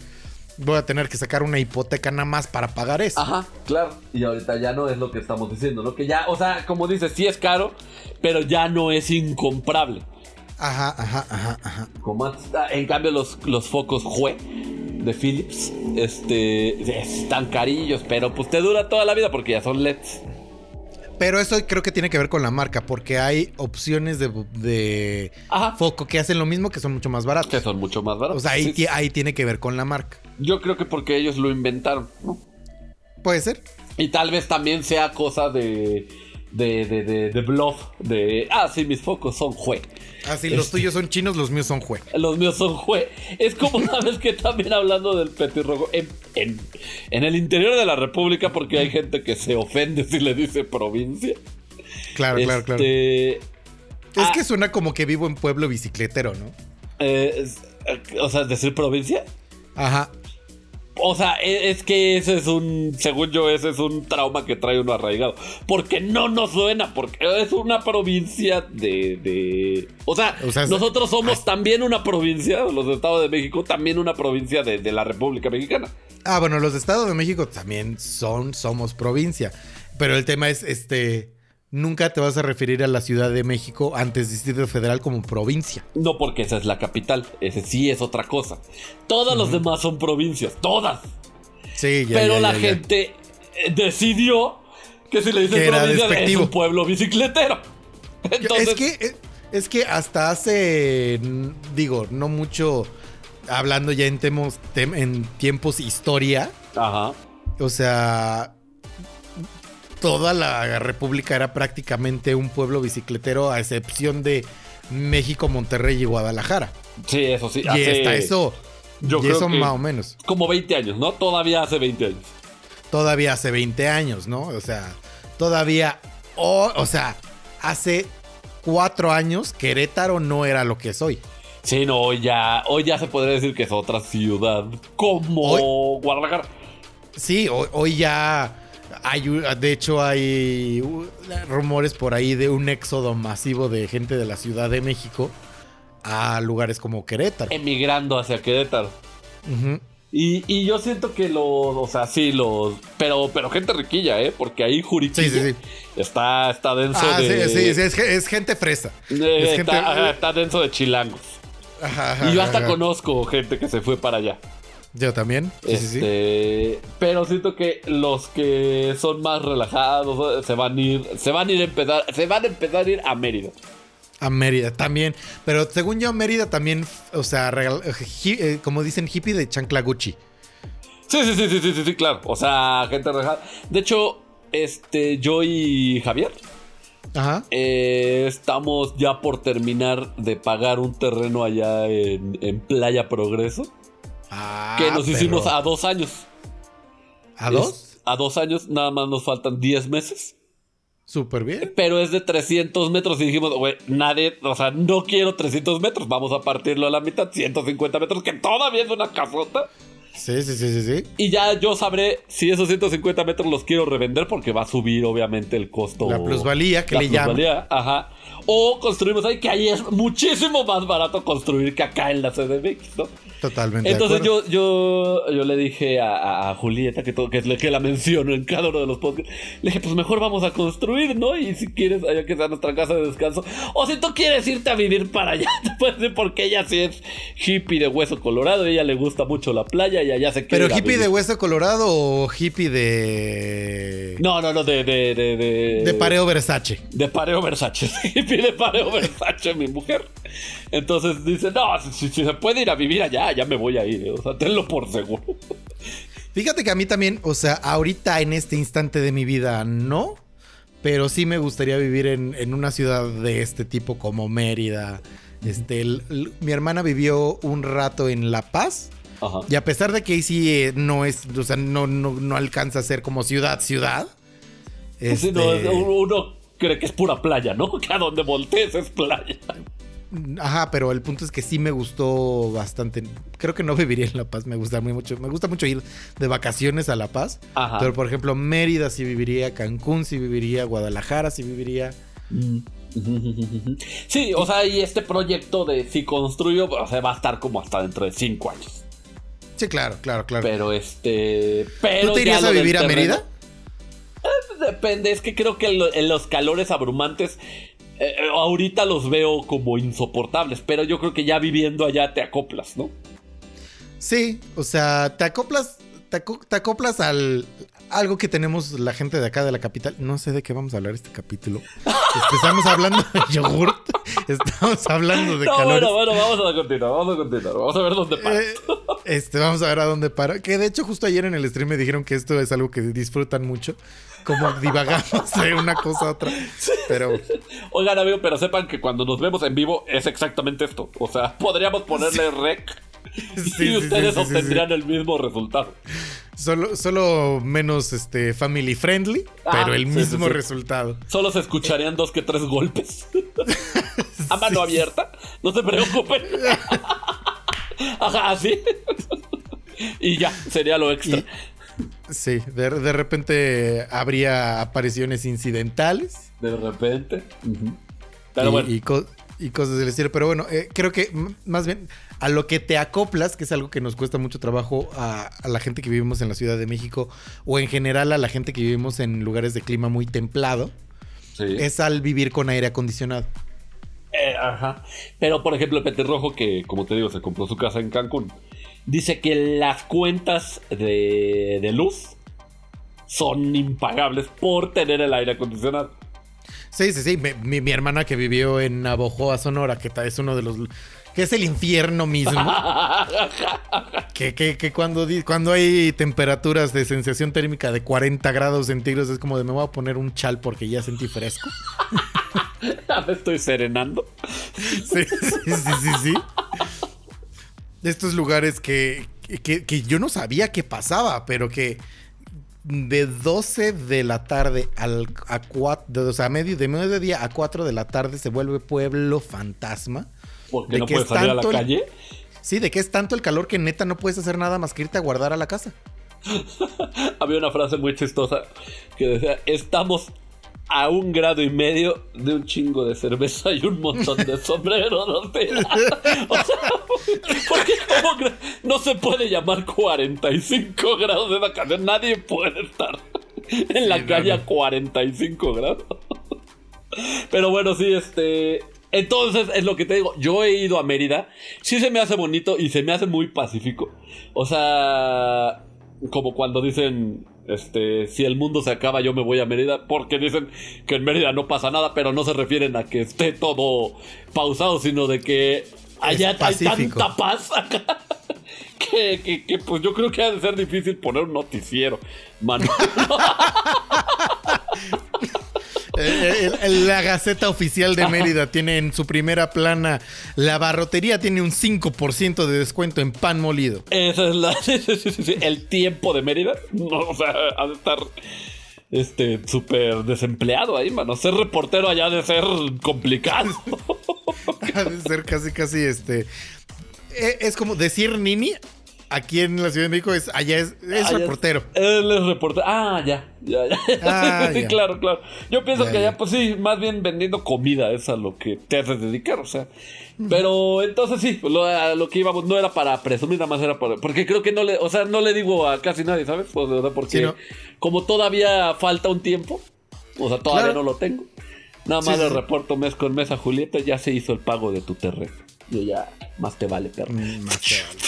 voy a tener que sacar una hipoteca nada más para pagar eso. Ajá, claro. Y ahorita ya no es lo que estamos diciendo, ¿no? Que ya, o sea, como dices, sí es caro, pero ya no es incomparable. Ajá, ajá, ajá, ajá. Como En cambio, los, los focos Hue de Philips este, están carillos, pero pues te dura toda la vida porque ya son LEDs. Pero eso creo que tiene que ver con la marca, porque hay opciones de, de foco que hacen lo mismo que son mucho más Que baratos. son mucho más baratos. O sea, ahí, Sí, ahí tiene que ver con la marca. Yo creo que porque ellos lo inventaron, ¿no? Puede ser. Y tal vez también sea cosa de. De, de, de, de bluff. De. Ah, sí, mis focos son Hue. Así, los Este- tuyos son chinos, los míos son jue. Los míos son Hue. Es como, ¿sabes que También hablando del petirrojo. En, en, en el interior de la República, porque hay gente que se ofende si le dice provincia. Claro, claro, claro. Este, Es ah. que suena como que vivo en pueblo bicicletero, ¿no? eh, es- eh, o sea, decir provincia. Ajá. O sea, e- es que ese es un, según yo, ese es un trauma que trae uno arraigado. Porque no nos suena, porque es una provincia de... de o, sea, O sea, es- nosotros somos también una provincia, los Estados de México, también una provincia de, de la República Mexicana. Ah, bueno, los estados de México también son, somos provincia. Pero el tema es, este, nunca te vas a referir a la Ciudad de México antes Distrito Federal como provincia. No porque esa es la capital, ese sí es otra cosa. Todas los demás son provincias, todas. Sí, ya. Pero ya, la ya, gente eh, decidió que si le dicen Que era provincia es un pueblo bicicletero. Entonces, Es que, es que hasta hace, digo, no mucho, hablando ya en, temos- tem- en tiempos historia, Ajá. o sea, toda la república era prácticamente un pueblo bicicletero a excepción de México, Monterrey y Guadalajara. Sí, eso sí. Y hace- hasta eso, yo y creo eso que- más o menos. Como 20 años, ¿no? Todavía hace 20 años. Todavía hace 20 años, ¿no? O sea, todavía, o, o sea, hace cuatro años Querétaro no era lo que es hoy. Sí, no, hoy ya, hoy ya se podría decir que es otra ciudad como Guadalajara. Sí, hoy, hoy ya hay, de hecho hay rumores por ahí de un éxodo masivo de gente de la Ciudad de México a lugares como Querétaro. Emigrando hacia Querétaro. Y, y yo siento que los, o sea, sí, los, pero, pero gente riquilla, ¿eh? Porque ahí Juriquilla Sí, sí, sí. está, está denso Ah, de... sí, sí, sí, es, ge- es gente fresa. Es está, gente- ajá, está denso de chilangos. Ajá, ajá, Y yo hasta ajá. conozco gente que se fue para allá. Yo también. Sí, sí, sí. Este, pero siento que los que son más relajados se van a ir, se van a ir a empezar, se van a empezar a ir a Mérida. A Mérida también. Pero según yo, Mérida también, o sea, regal- hi- eh, como dicen hippie de chancla Gucci. Sí, sí, sí, sí, sí, sí, sí, claro. O sea, gente relajada. De hecho, este, yo y Javier Ajá. eh, estamos ya por terminar de pagar un terreno allá en, en Playa Progreso. Ah, que nos hicimos a dos años. ¿A dos? Es- a dos años, nada más nos faltan 10 meses. Súper bien. Pero es de 300 metros y dijimos, güey, nadie, o sea, no quiero 300 metros, vamos a partirlo a la mitad, 150 metros, que todavía es una casota. Sí, sí, sí, sí, sí. Y ya yo sabré si esos 150 metros los quiero revender porque va a subir obviamente el costo. La plusvalía, que la le llaman. plusvalía, Ajá. O construimos ahí, que ahí es muchísimo más barato construir que acá en la CDMX, ¿no? Totalmente. Entonces yo, yo, yo le dije a, Julieta, que, todo, que, que la menciono en cada uno de los podcasts, le dije, pues mejor vamos a construir, ¿no? Y si quieres, allá que sea nuestra casa de descanso. O si tú quieres irte a vivir para allá, puedes ir porque ella sí es hippie de hueso colorado, ella le gusta mucho la playa y allá se quiere ¿Pero hippie de hueso colorado o hippie de. No, no, no, de... De, de, de, de pareo Versace? De pareo Versace. hippie de pareo Versace, mi mujer. Entonces dice, no, si se puede ir a vivir allá, ya me voy a ir. O sea, tenlo por seguro. Fíjate que a mí también, o sea, ahorita en este instante de mi vida no, pero sí me gustaría vivir en, en una ciudad de este tipo como Mérida. Este, el- el- mi hermana vivió un rato en La Paz Ajá. y a pesar de que ahí sí eh, no es, o sea, no, no, no alcanza a ser como ciudad, ciudad. Sí, este, no, es- uno cree que es pura playa, ¿no? Que a donde voltees es playa. Ajá, pero el punto es que sí me gustó bastante. Creo que no viviría en La Paz, me gusta muy mucho. Me gusta mucho ir de vacaciones a La Paz. Ajá. Pero por ejemplo, Mérida sí viviría, Cancún sí viviría, Guadalajara sí viviría. Sí, o sea, y este proyecto de si construyo, o sea, va a estar como hasta dentro de cinco años. Sí, claro, claro, claro. Pero este. Pero ¿Tú te irías a vivir a Mérida? Depende, es que creo que lo- en los calores abrumantes. Eh, eh, ahorita los veo como insoportables, pero yo creo que ya viviendo allá te acoplas, ¿no? Sí, o sea, te acoplas, te, aco- te acoplas al algo que tenemos la gente de acá de la capital. No sé de qué vamos a hablar este capítulo. Este, estamos hablando de yogurt, estamos hablando de No, calores. bueno, bueno, vamos a continuar, vamos a continuar, vamos a ver dónde para. Eh, este, vamos a ver a dónde para. Que de hecho, justo ayer en el stream me dijeron que esto es algo que disfrutan mucho. Como divagamos de una cosa a otra. Pero Oigan, amigo, pero sepan que cuando nos vemos en vivo es exactamente esto. O sea, podríamos ponerle rec sí, y ustedes sí, obtendrían el mismo resultado. Solo, solo menos este, family friendly, Ah, pero el mismo resultado. Solo se escucharían dos que tres golpes. A mano abierta. No se preocupen. Ajá, así. Y ya, sería lo extra. Y- Sí, de, de repente habría apariciones incidentales. De repente. Pero y, bueno. y co- y cosas del estilo. Pero bueno, eh, creo que más bien a lo que te acoplas, que es algo que nos cuesta mucho trabajo a, a la gente que vivimos en la Ciudad de México o en general a la gente que vivimos en lugares de clima muy templado, sí. es al vivir con aire acondicionado. Eh, ajá. Pero, por ejemplo, el Petirrojo, que como te digo, se compró su casa en Cancún, dice que las cuentas de, de luz son impagables por tener el aire acondicionado. Sí, sí, sí. Mi, mi- mi hermana que vivió en Navojoa, Sonora, que es uno de los... que es el infierno mismo. que, que- que cuando, cuando hay temperaturas de sensación térmica de 40 grados centígrados es como de me voy a poner un chal porque ya sentí fresco. Me estoy serenando. Sí, sí, sí, sí, sí. De estos lugares que, que, que yo no sabía que pasaba, pero que de 12 de la tarde al, a 4, o sea, medio, de mediodía a 4 de la tarde se vuelve pueblo fantasma. Porque ¿De no qué puedes es salir a la el- calle. Sí, de que es tanto el calor que neta no puedes hacer nada más que irte a guardar a la casa. Había una frase muy chistosa que decía: Estamos a un grado y medio de un chingo de cerveza y un montón de sombreros. O sea, porque como no se puede llamar 45 grados de vacaciones. Nadie puede estar en la calle a 45 grados. Pero bueno, sí, este. Entonces, es lo que te digo. Yo he ido a Mérida. Sí se me hace bonito y se me hace muy pacífico. O sea, como cuando dicen, este, si el mundo se acaba, yo me voy a Mérida. Porque dicen que en Mérida no pasa nada, pero no se refieren a que esté todo pausado, sino de que allá hay tanta paz acá. Que, que, que, pues yo creo que ha de ser difícil poner un noticiero, mano. Eh, el- el- la Gaceta Oficial de Mérida tiene en su primera plana, la barrotería tiene un 5% de descuento en pan molido. Esa es la. sí, sí, sí, sí, sí. El tiempo de Mérida. No, o sea, ha de estar. Este, súper desempleado ahí, mano. Ser reportero allá ha de ser complicado. Ha de ser casi, casi este. eh, Es como decir Nini. Aquí en la Ciudad de México es allá es, es Allá reportero. Él es reportero. Ah, ya. Ya, ya. Ah, sí, ya. claro, claro. Yo pienso Ya, que allá, ya. pues sí, más bien vendiendo comida es a lo que te haces dedicar, o sea. Pero entonces sí, lo, a lo que íbamos no era para presumir, nada más era para. Porque creo que no le. O sea, no le digo a casi nadie, ¿sabes? O sea, porque Sí, ¿no? como todavía falta un tiempo, o sea, todavía Claro. no lo tengo. Nada más sí, le reporto mes con mes a Julieta, ya se hizo el pago de tu terreno. Yo ya, más te vale, perro. Mm, más te vale.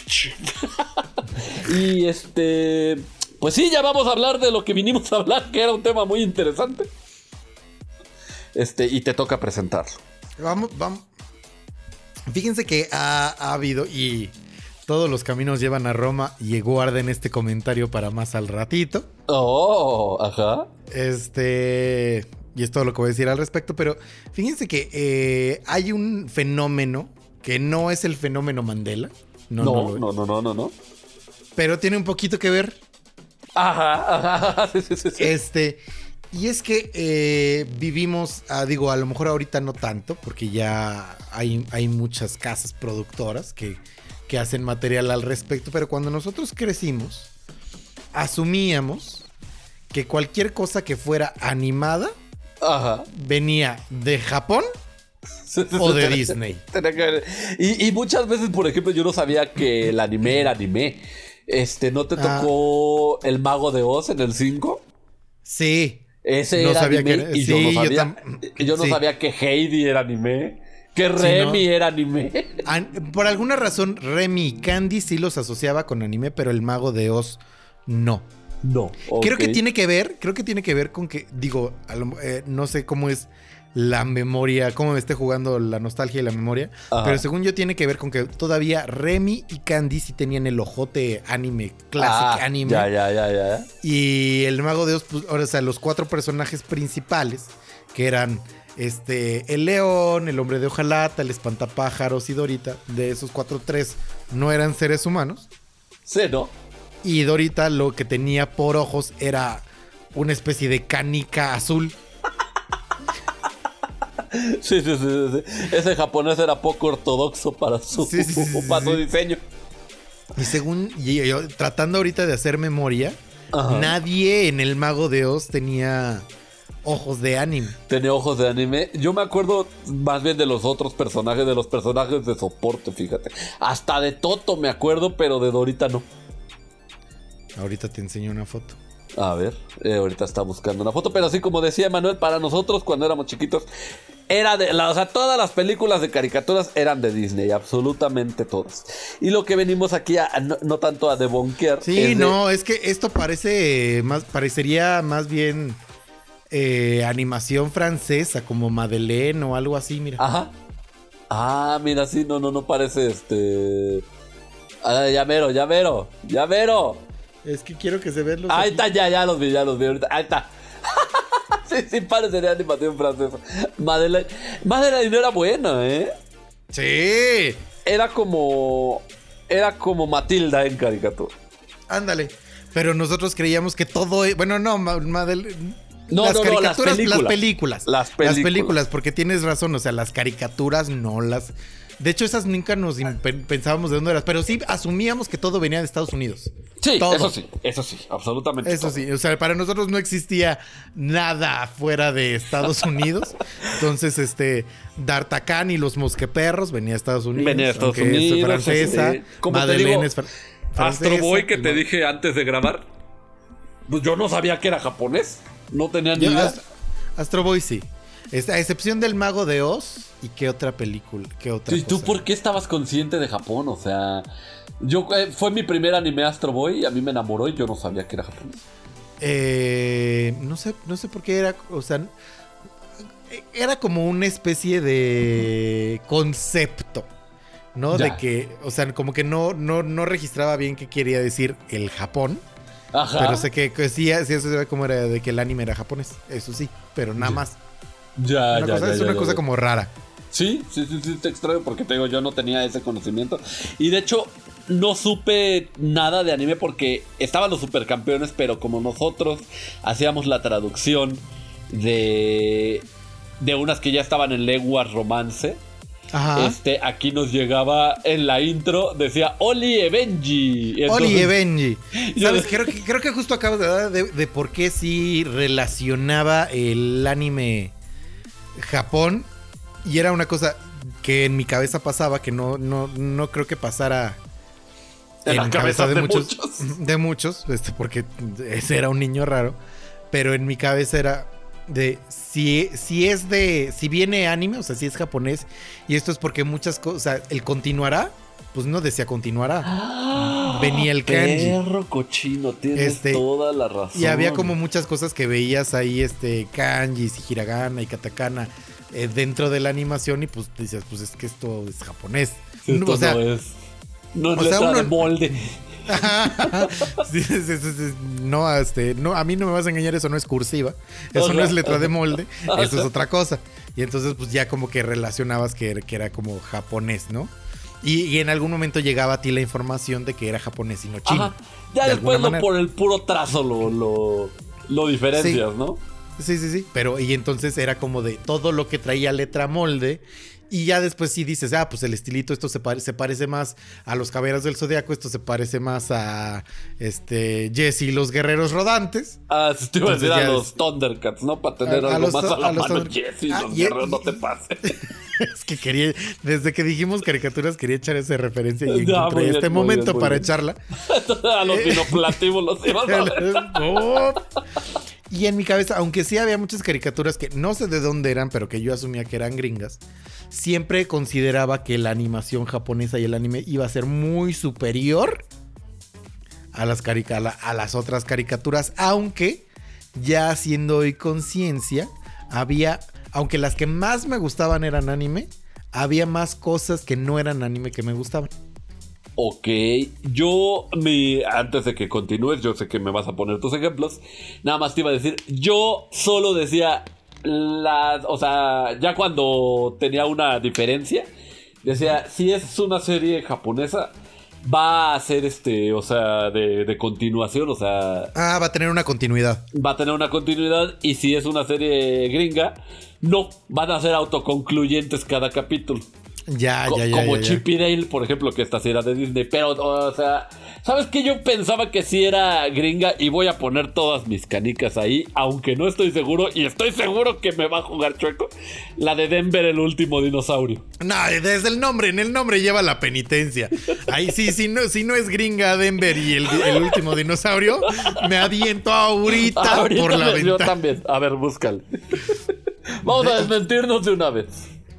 Y este. Pues sí, ya vamos a hablar de lo que vinimos a hablar, que era un tema muy interesante. Este, y te toca presentarlo. Vamos, vamos. Fíjense que ha, ha habido y todos los caminos llevan a Roma y guarden este comentario para más al ratito. Oh, ajá. Este. Y es todo lo que voy a decir al respecto, pero fíjense que eh, hay un fenómeno que no es el fenómeno Mandela. No, No, no, no, no, no. Pero tiene un poquito que ver. Ajá, ajá. Sí, sí, sí. Este. Y es que eh, vivimos, ah, digo, a lo mejor ahorita no tanto, porque ya hay, hay muchas casas productoras que, que hacen material al respecto, pero cuando nosotros crecimos, asumíamos que cualquier cosa que fuera animada Ajá. venía de Japón o de Disney. Y, y muchas veces, por ejemplo, yo no sabía que el anime era anime. Este, ¿no te Ah. tocó el mago de Oz en el 5? Sí. Ese No era sabía anime que y sí, yo no sabía, tam- yo no sí. sabía que Heidi era anime, que Remy era anime. An- por alguna razón, Remy y Candy sí los asociaba con anime, pero el mago de Oz no. No. Creo que tiene que ver, creo que tiene que ver con que, digo, eh, no sé cómo es la memoria, cómo me esté jugando la nostalgia y la memoria, Ajá. pero según yo tiene que ver con que todavía Remy y Candy sí tenían el ojote anime, clásico Ah, anime. Ya, ya, ya, ya. Y el mago de Oz, pues, ahora, o sea, los cuatro personajes principales, que eran este, el león, el hombre de hojalata, el espantapájaros y Dorita, de esos cuatro, tres no eran seres humanos. Sí, ¿no? Y Dorita lo que tenía por ojos era una especie de canica azul. Sí, sí, sí, sí. Ese japonés era poco ortodoxo para su, Sí, sí, para su diseño. Y según y yo, tratando ahorita de hacer memoria, Ajá. nadie en el mago de Oz tenía ojos de anime. Tenía ojos de anime. Yo me acuerdo más bien de los otros personajes, de los personajes de soporte, fíjate. Hasta de Toto me acuerdo, pero de Dorita no. Ahorita te enseño una foto. A ver, eh, ahorita está buscando una foto, pero así como decía Manuel, para nosotros cuando éramos chiquitos, era de, la, o sea, todas las películas de caricaturas eran de Disney, absolutamente todas. Y lo que venimos aquí a, no, no tanto a debonkear. Sí, es de- no, es que esto parece más, parecería más bien eh, animación francesa, como Madeleine o algo así, mira. Ajá. Ah, mira, sí, no, no, no parece este. Ah, ya mero, ya mero, ya mero. Es que quiero que se vean los. Ahí está, ya, ya los vi, ya los vi ahorita. Ahí está. sí, sí, parecería animación francesa. Madeleine. Madeleine no era buena, ¿eh? Sí, Era como. Era como Matilda en caricatura. ándale. Pero nosotros creíamos que todo. e- Bueno, no, Ma- Madeleine. No, las no, no, las caricaturas, películas. las películas. Las películas. porque tienes razón, o sea, las caricaturas no las. De hecho, esas nunca nos pensábamos de dónde eras, pero sí asumíamos que todo venía de Estados Unidos. Sí, Todo. eso sí, eso sí, absolutamente. Eso todo. sí, o sea, para nosotros no existía nada fuera de Estados Unidos. Entonces, este, D'Artagnan y los mosqueperros venía de Estados Unidos. Venía de Estados aunque es Unidos, francesa. te Madeleine digo, es fr- Astro Boy que te ¿no? dije antes de grabar. Pues yo no sabía que era japonés. No tenía ni idea. Ast- Astro Boy sí. A excepción del Mago de Oz y qué otra película, qué otra ¿Y tú cosa? por qué estabas consciente de Japón? O sea, yo eh, fue mi primer anime Astro Boy y a mí me enamoró y yo no sabía que era japonés. Eh, no sé, no sé por qué era, o sea, era como una especie de concepto, ¿no? Ya. De que, o sea, como que no, no, no registraba bien qué quería decir el Japón, Ajá. pero sé que, que sí, sí, eso era como era de que el anime era japonés, eso sí, pero nada más. Ya, Una ya, cosa- ya, es ya, una cosa como rara. Sí, sí, sí, sí, te extraño porque te digo, yo no tenía ese conocimiento. Y de hecho, no supe nada de anime porque estaban los supercampeones, pero como nosotros hacíamos la traducción de, de unas que ya estaban en lenguas romance, Ajá. este, aquí nos llegaba en la intro, decía Oli e Benji. Y Oli entonces- y Benji. Yo- ¿Sabes? Creo que, creo que justo acabas de dar de, de por qué sí relacionaba el anime Japón. Y era una cosa que en mi cabeza pasaba, que no, no, no creo que pasara En las cabezas de muchos. De muchos, este, porque ese era un niño raro. Pero en mi cabeza era de si, si es de. Si viene anime, o sea, si es japonés. Y esto es porque muchas cosas. O sea, el continuará. Pues no decía continuará. Venía el kanji. Perro cochino, tienes Este, toda la razón. Y había como muchas cosas que veías ahí, este, kanjis y hiragana y katakana eh, dentro de la animación y pues dices, pues es que esto es japonés. Esto o sea, no es. No es o sea, letra uno- de molde. sí, sí, sí, sí, no, este, no, a mí no me vas a engañar, eso no es cursiva, eso no es letra de molde, eso es otra cosa. Y entonces pues ya como que relacionabas que, que era como japonés, ¿no? Y, y en algún momento llegaba a ti la información de que era japonés y no chino. Ajá. Ya de después lo, por el puro trazo lo, lo, lo diferencias, ¿no? Sí, sí, sí. Pero, y entonces era como de todo lo que traía letra molde. Y ya después sí dices, ah, pues el estilito, esto se, pare- se parece más a los caballeros del zodiaco, esto se parece más a este Jesse y los guerreros rodantes. Ah, sí, te iba a decir a los Thundercats, ¿no? Para tener A- a algo los más a la a los mano, Thunder- Jesse, Ah, los y- guerreros, no y- te pases. es que quería, desde que dijimos caricaturas, quería echar esa referencia y encontré bien, este momento bien, para bien. echarla. a los dinoplativos los ibas a ver. Y en mi cabeza, aunque sí había muchas caricaturas que no sé de dónde eran, pero que yo asumía que eran gringas, siempre consideraba que la animación japonesa y el anime iba a ser muy superior a las, a las otras caricaturas, aunque ya haciendo hoy conciencia, había, aunque las que más me gustaban eran anime, había más cosas que no eran anime que me gustaban. Ok, yo, mi, antes de que continúes, yo sé que me vas a poner tus ejemplos. Nada más te iba a decir, yo solo decía las, o sea, ya cuando tenía una diferencia, decía, si es una serie japonesa, va a ser este, o sea, de, de continuación, o sea, Ah, va a tener una continuidad. va a tener una continuidad. Y si es una serie gringa, no, van a ser autoconcluyentes cada capítulo. Ya, Co- ya, ya. como ya, ya. Chip y Dale, por ejemplo, que esta sí era de Disney. Pero, o sea, ¿sabes qué? Yo pensaba que sí era gringa y voy a poner todas mis canicas ahí, aunque no estoy seguro y estoy seguro que me va a jugar chueco. La de Denver, el último dinosaurio. No, desde el nombre, en el nombre lleva la penitencia. Ahí sí, si no, si no es gringa Denver y el, el último dinosaurio, me aviento ahorita, Ahorita por la me- yo ventana. también. A ver, búscale. Vamos a desmentirnos de una vez.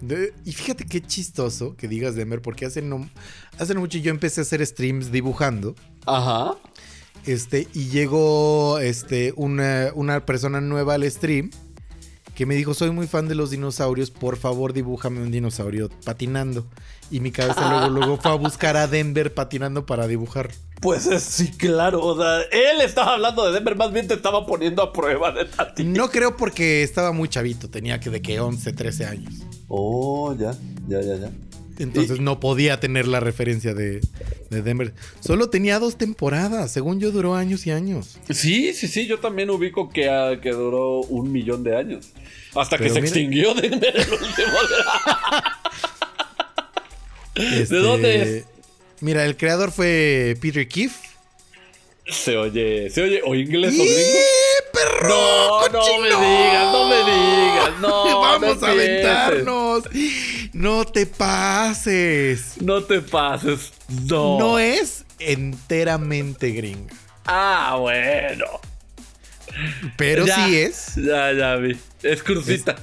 De- y fíjate qué chistoso que digas Denver, porque hace no, hace no mucho yo empecé a hacer streams dibujando. Ajá. Este, y llegó este, una, una persona nueva al stream que me dijo: Soy muy fan de los dinosaurios, por favor, dibújame un dinosaurio patinando. Y mi cabeza luego, luego fue a buscar a Denver patinando para dibujar. Pues es, sí, claro. O sea, él estaba hablando de Denver, más bien te estaba poniendo a prueba de Tati. No creo porque estaba muy chavito, tenía que de que 11, 13 años. Oh, ya, ya, ya, ya. Entonces no podía tener la referencia de, de Denver. Solo tenía dos temporadas, según yo duró años y años. Sí, sí, sí, yo también ubico que, ah, que duró un millón de años. Hasta que se extinguió Denver el último. Este, dónde es? Mira, el creador fue Peter Keefe. se oye, se oye, o inglés o ¡Y, gringo. Perro! No, no me digas, no me digas, no. Vamos no a aventarnos. No te pases. No te pases, no. No es enteramente gringa. Ah, bueno. Pero Ya, sí es. Ya, ya vi. Es crucita.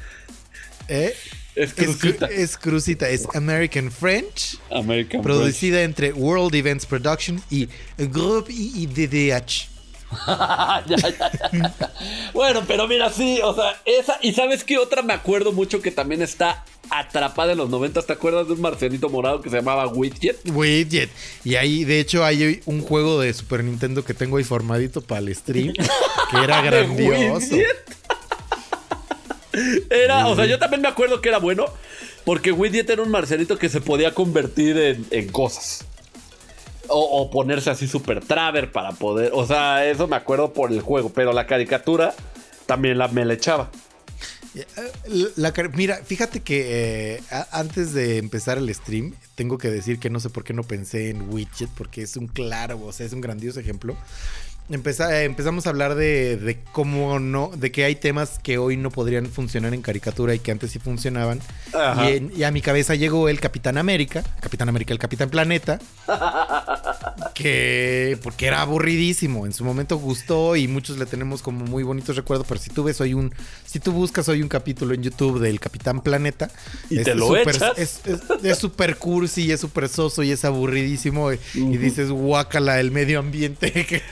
¿eh? Es, Es, crucita. cru- es crucita, es American French. American Producida entre World Events Production y Groupe IDDH. ya, ya, ya. Bueno, pero mira, sí, o sea, esa. Y sabes qué otra me acuerdo mucho que también está atrapada en los 90. ¿Te acuerdas de un marcianito morado que se llamaba Widget? Widget. Y ahí, de hecho, hay un juego de Super Nintendo que tengo ahí formadito para el stream. Que era ¿De grandioso. Era, o sea, yo también me acuerdo que era bueno. Porque Widget era un marcianito que se podía convertir en, en cosas. O, o ponerse así super traver para poder. O sea, eso me acuerdo por el juego. Pero la caricatura también la, me la echaba. La car- mira, fíjate que eh, antes de empezar el stream, tengo que decir que no sé por qué no pensé en Widget, porque es un claro, o sea, es un grandioso ejemplo. Empeza- eh, empezamos a hablar de, de cómo no, de que hay temas que hoy no podrían funcionar en caricatura y que antes sí funcionaban. Y, en- y a mi cabeza llegó el Capitán América, Capitán América, el Capitán Planeta, que porque era aburridísimo. En su momento gustó y muchos le tenemos como muy bonitos recuerdos. Pero si tú ves hoy un, si tú buscas hoy un capítulo en YouTube del Capitán Planeta, Y te lo súper- echas. Es es- es súper cursi, es súper soso y es aburridísimo. Y, y dices, guácala, el medio ambiente que,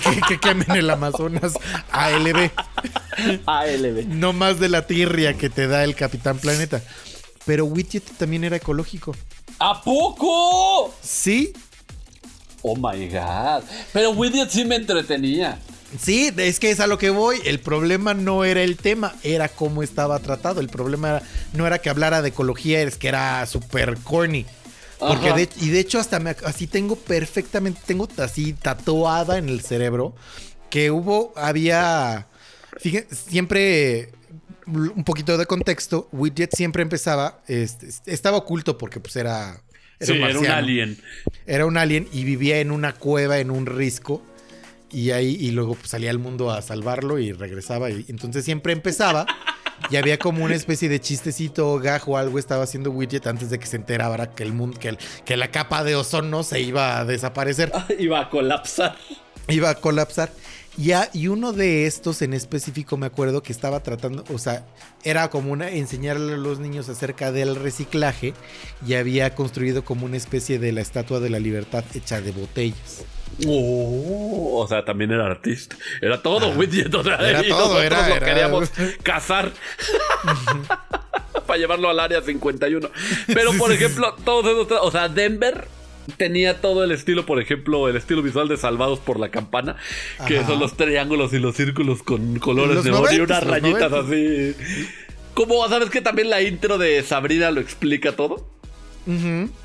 que, que- que quemen el Amazonas ALB. ALB. No más de la tirria que te da el Capitán Planeta. Pero Widget también era ecológico. ¿A poco? Sí, Oh my god. Pero Widget sí me entretenía. Sí, es que es a lo que voy. El problema no era el tema, era cómo estaba tratado. El problema no era que hablara de ecología, es que era súper corny. Porque de, y de hecho hasta me, así tengo perfectamente, tengo así tatuada en el cerebro que hubo, había, Fíjense, siempre un poquito de contexto, Widget siempre empezaba, este, estaba oculto porque pues era, era sí, un era un marciano. alien. Era un alien y vivía en una cueva, en un risco. Y ahí, y luego pues, salía al mundo a salvarlo y regresaba. Y entonces siempre empezaba. Y había como una especie de chistecito o gajo o algo estaba haciendo Widget antes de que se enterara que el mundo, que, el- que la capa de ozono se iba a desaparecer. Iba a colapsar. Iba a colapsar. Y, a- y uno de estos en específico me acuerdo que estaba tratando, o sea, era como una enseñarle a los niños acerca del reciclaje y había construido como una especie de la estatua de la libertad hecha de botellas. Oh, o sea, también era artista. Era todo. O sea, Era y todo, era- lo era- queríamos cazar. Para llevarlo al área 51. Pero, por ejemplo, todos esos. O sea, Denver tenía todo el estilo, por ejemplo, el estilo visual de Salvados por la Campana, que son los triángulos y los círculos con colores Los de oro y unas los rayitas así. Como, ¿sabes que también la intro de Sabrina lo explica todo?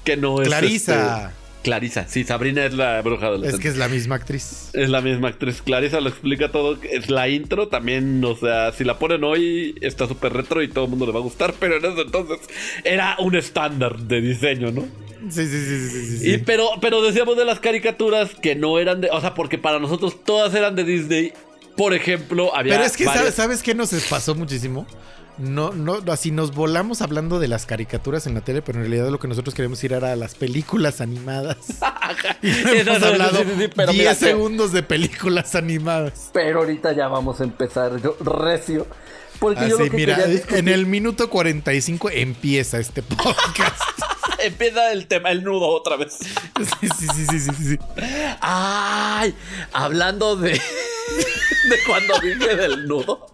Que no es. Clarisa. este, Clarisa, sí, Sabrina es la bruja adolescente. Es que es la misma actriz. Es la misma actriz. Clarisa lo explica todo. Es la intro también, o sea, si la ponen hoy está súper retro y todo el mundo le va a gustar, pero en ese entonces era un estándar de diseño, ¿no? Sí, sí, sí, sí, sí, sí. Y pero, pero decíamos de las caricaturas que no eran de, o sea, porque para nosotros todas eran de Disney. Por ejemplo, había Pero es que, varias- ¿sabes, ¿sabes qué nos pasó muchísimo? No, no, así nos volamos hablando de las caricaturas en la tele, pero en realidad lo que nosotros queremos ir era a las películas animadas. Y hemos hablado sí, sí, sí, pero 10 mira que- segundos de películas animadas. Pero ahorita ya vamos a empezar yo recio. Porque yo Así, lo que mira, discutir- en el minuto 45 empieza este podcast. empieza el tema, el nudo otra vez. Sí, sí, sí, sí, sí, sí. Ay, hablando de, de cuando dije del nudo.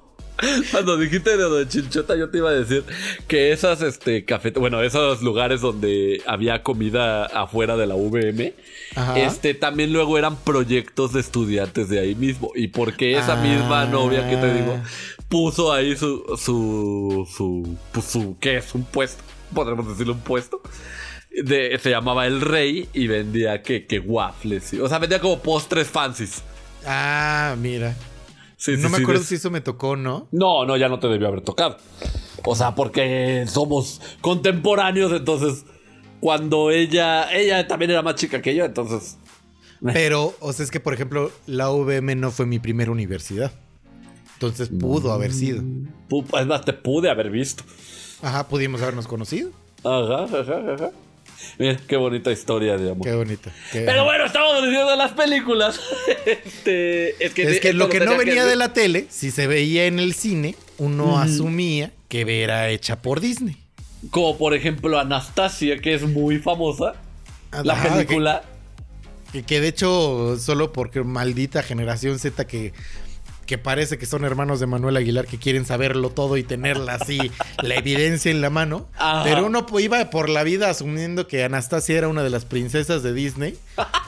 Cuando dijiste de de Chinchota, yo te iba a decir que esas este cafet bueno, esos lugares donde había comida afuera de la VM, Ajá. este también luego eran proyectos de estudiantes de ahí mismo. Y porque esa Ah. misma novia que te digo puso ahí su su su pues, su ¿qué es? un puesto, podremos decirle un puesto. De, se llamaba El Rey y vendía que, que waffles. O sea, vendía como postres fancies. Ah, mira. Sí, sí, no me sí, acuerdo si eso me tocó, ¿no? No, no, ya no te debió haber tocado. O sea, porque somos contemporáneos, entonces cuando ella, ella también era más chica que yo, entonces... Pero, o sea, es que, por ejemplo, la UVM no fue mi primera universidad. Entonces pudo haber sido. pu- Es más, te pude haber visto. Ajá, pudimos habernos conocido. Ajá, ajá, ajá. Mira, qué bonita historia de amor. Qué bonito. qué- Pero bueno, estamos diciendo las películas. Este, es que, es que esto lo que no venía de la tele, si se veía en el cine, uno asumía que era hecha por Disney. Como por ejemplo Anastasia, que es muy famosa. La película. Que, que de hecho, solo porque maldita generación Z que, que parece que son hermanos de Manuel Aguilar que quieren saberlo todo y tenerla así, la evidencia en la mano. Ajá. Pero uno iba por la vida asumiendo que Anastasia era una de las princesas de Disney.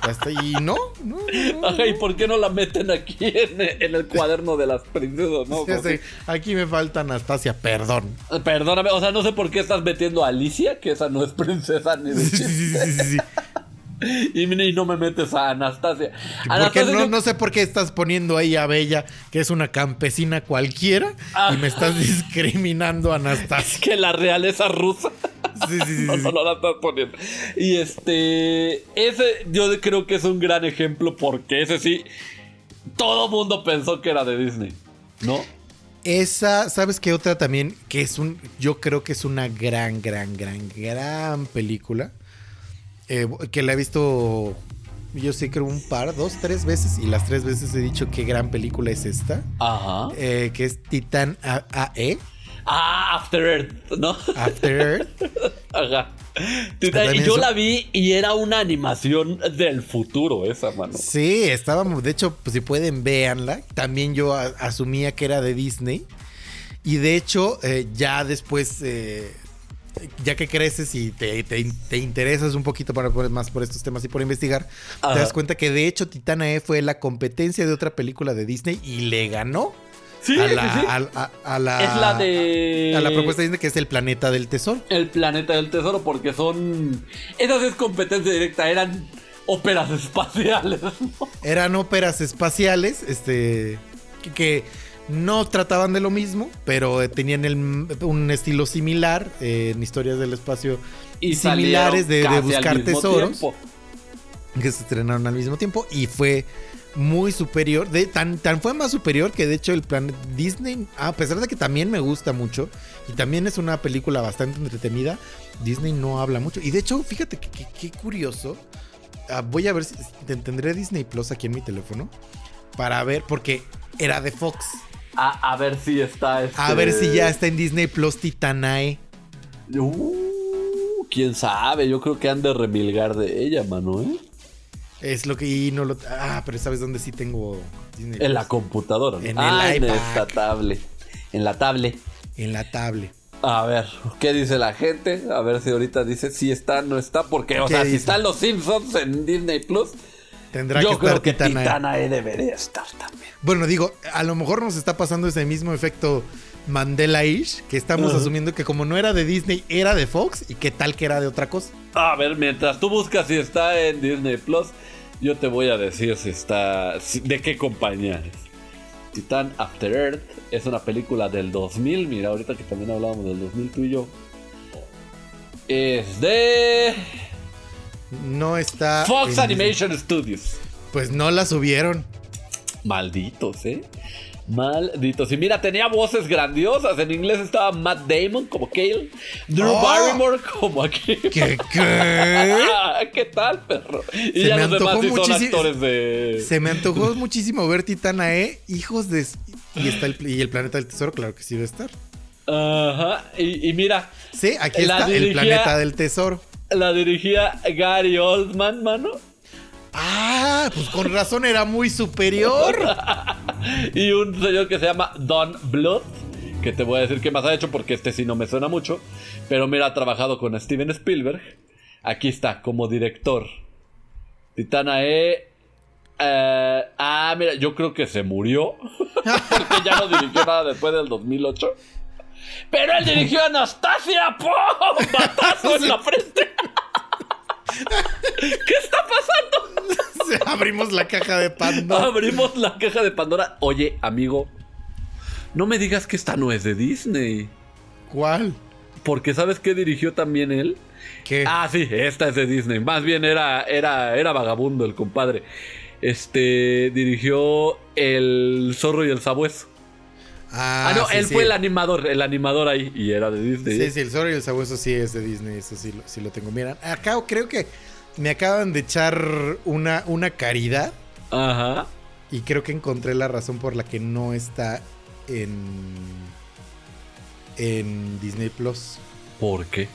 Hasta- y no, no. no. Ajá, ¿y por qué no la meten aquí en, en el cuaderno de las princesas? No, Sí, sí, aquí me falta Anastasia, perdón. Perdóname, o sea, no sé por qué estás metiendo a Alicia, que esa no es princesa ni de Sí, sí, sí, sí. Y, y no me metes a Anastasia. Porque no, yo- no sé por qué estás poniendo ahí a Bella, que es una campesina cualquiera, Ah. y me estás discriminando a Anastasia. que la realeza rusa. Sí, sí, sí, no, no, no la estás poniendo. Y este. Ese yo creo que es un gran ejemplo porque ese sí. Todo mundo pensó que era de Disney. ¿No? Esa, ¿sabes qué otra también? Que es un, yo creo que es una gran, gran, gran, gran película. Eh, que la he visto, yo sé, creo un par, dos, tres veces. Y las tres veces he dicho qué gran película es esta. Ajá. eh, que es Titan AE, Ah, After Earth, ¿no? After Earth. Ajá. también yo eso- la vi y era una animación del futuro, esa mano. Sí, estábamos, de hecho, pues si pueden, véanla. También yo a- asumía que era de Disney. Y de hecho, eh, ya después, eh, ya que creces y te, te- te interesas un poquito para, por- más por estos temas y por investigar, Ajá. te das cuenta que de hecho Titana E fue la competencia de otra película de Disney y le ganó Sí, a, la, sí. a- a- a la- Es la de. a la propuesta de Disney que es el planeta del tesoro. El planeta del tesoro, porque son. Esas es competencia directa, eran óperas espaciales. ¿no? Eran óperas espaciales, este, que, que No trataban de lo mismo, pero eh, tenían el- un estilo similar eh, en historias del espacio Y similares de, buscar tesoros tiempo. que se estrenaron al mismo tiempo y fue muy superior, de, tan, tan fue más superior que de hecho el plan Disney, a pesar de que también me gusta mucho y también es una película bastante entretenida, Disney no habla mucho y de hecho fíjate que curioso, Ah, voy a ver si te- tendré Disney Plus aquí en mi teléfono para ver porque era de Fox, A, a ver si está. Este... a ver si ya está en Disney Plus Titanae. Uh, quién sabe, yo creo que han de remilgar de ella, mano, ¿eh? Es lo que y no lo ah, pero sabes dónde sí tengo Disney En la Plus? computadora, ¿no? En Ah, el en iPad. esta tablet. En la tablet. en la tablet. A ver, ¿qué dice la gente? A ver si ahorita dice si está, no está. Porque, o ¿Qué sea, si están los Simpsons en Disney Plus, Tendrá yo que creo estar que Titanae. Titanae debería estar también. Bueno, digo, a lo mejor nos está pasando ese mismo efecto Mandela-ish, que estamos asumiendo que como no era de Disney, era de Fox, y qué tal que era de otra cosa. A ver, mientras tú buscas si está en Disney Plus, yo te voy a decir si está. si- de qué compañía es. Titan After Earth es una película del 2000. Mira, ahorita que también hablábamos del 2000 tú y yo. Es de. No está. Fox en Animation Studios. Pues no la subieron. Malditos, ¿eh? Malditos. Y mira, tenía voces grandiosas. En inglés estaba Matt Damon como Kale. Drew ¡Oh! Barrymore como aquí. ¿Qué? qué? ¿Qué tal, perro? Y Se ya me los demás sí son actores de. Se me antojó muchísimo ver Titanae, hijos de. Y está el, y el planeta del tesoro, claro que sí va a estar. Ajá. Y, y mira, Sí, aquí está el planeta del tesoro. La dirigía Gary Oldman, mano. Ah, pues con razón era muy superior. Y un señor que se llama Don Bluth. Que te voy a decir qué más ha hecho porque este sí no me suena mucho. Pero mira, ha trabajado con Steven Spielberg. Aquí está, como director. Titanae. eh, ah, mira, yo creo que se murió. porque ya no dirigió nada después del 2008. Pero él dirigió a Anastasia. ¡Pum! ¡Batazo en la frente! ¿Qué está pasando? Abrimos la caja de Pandora. Abrimos la caja de Pandora. Oye, amigo, no me digas que esta no es de Disney. ¿Cuál? Porque ¿sabes qué dirigió también él? ¿Qué? Ah, sí, esta es de Disney. Más bien era, era, era vagabundo el compadre. Este dirigió El Zorro y el Sabueso. Ah, no, sí, él sí. fue el animador, el animador ahí, y era de Disney. Sí, sí, el zorro y el sabueso sí es de Disney, eso sí, lo- sí lo tengo. Mira, acá creo que me acaban de echar una, una caridad Ajá. y creo que encontré la razón por la que no está en, en Disney Plus. ¿Por qué?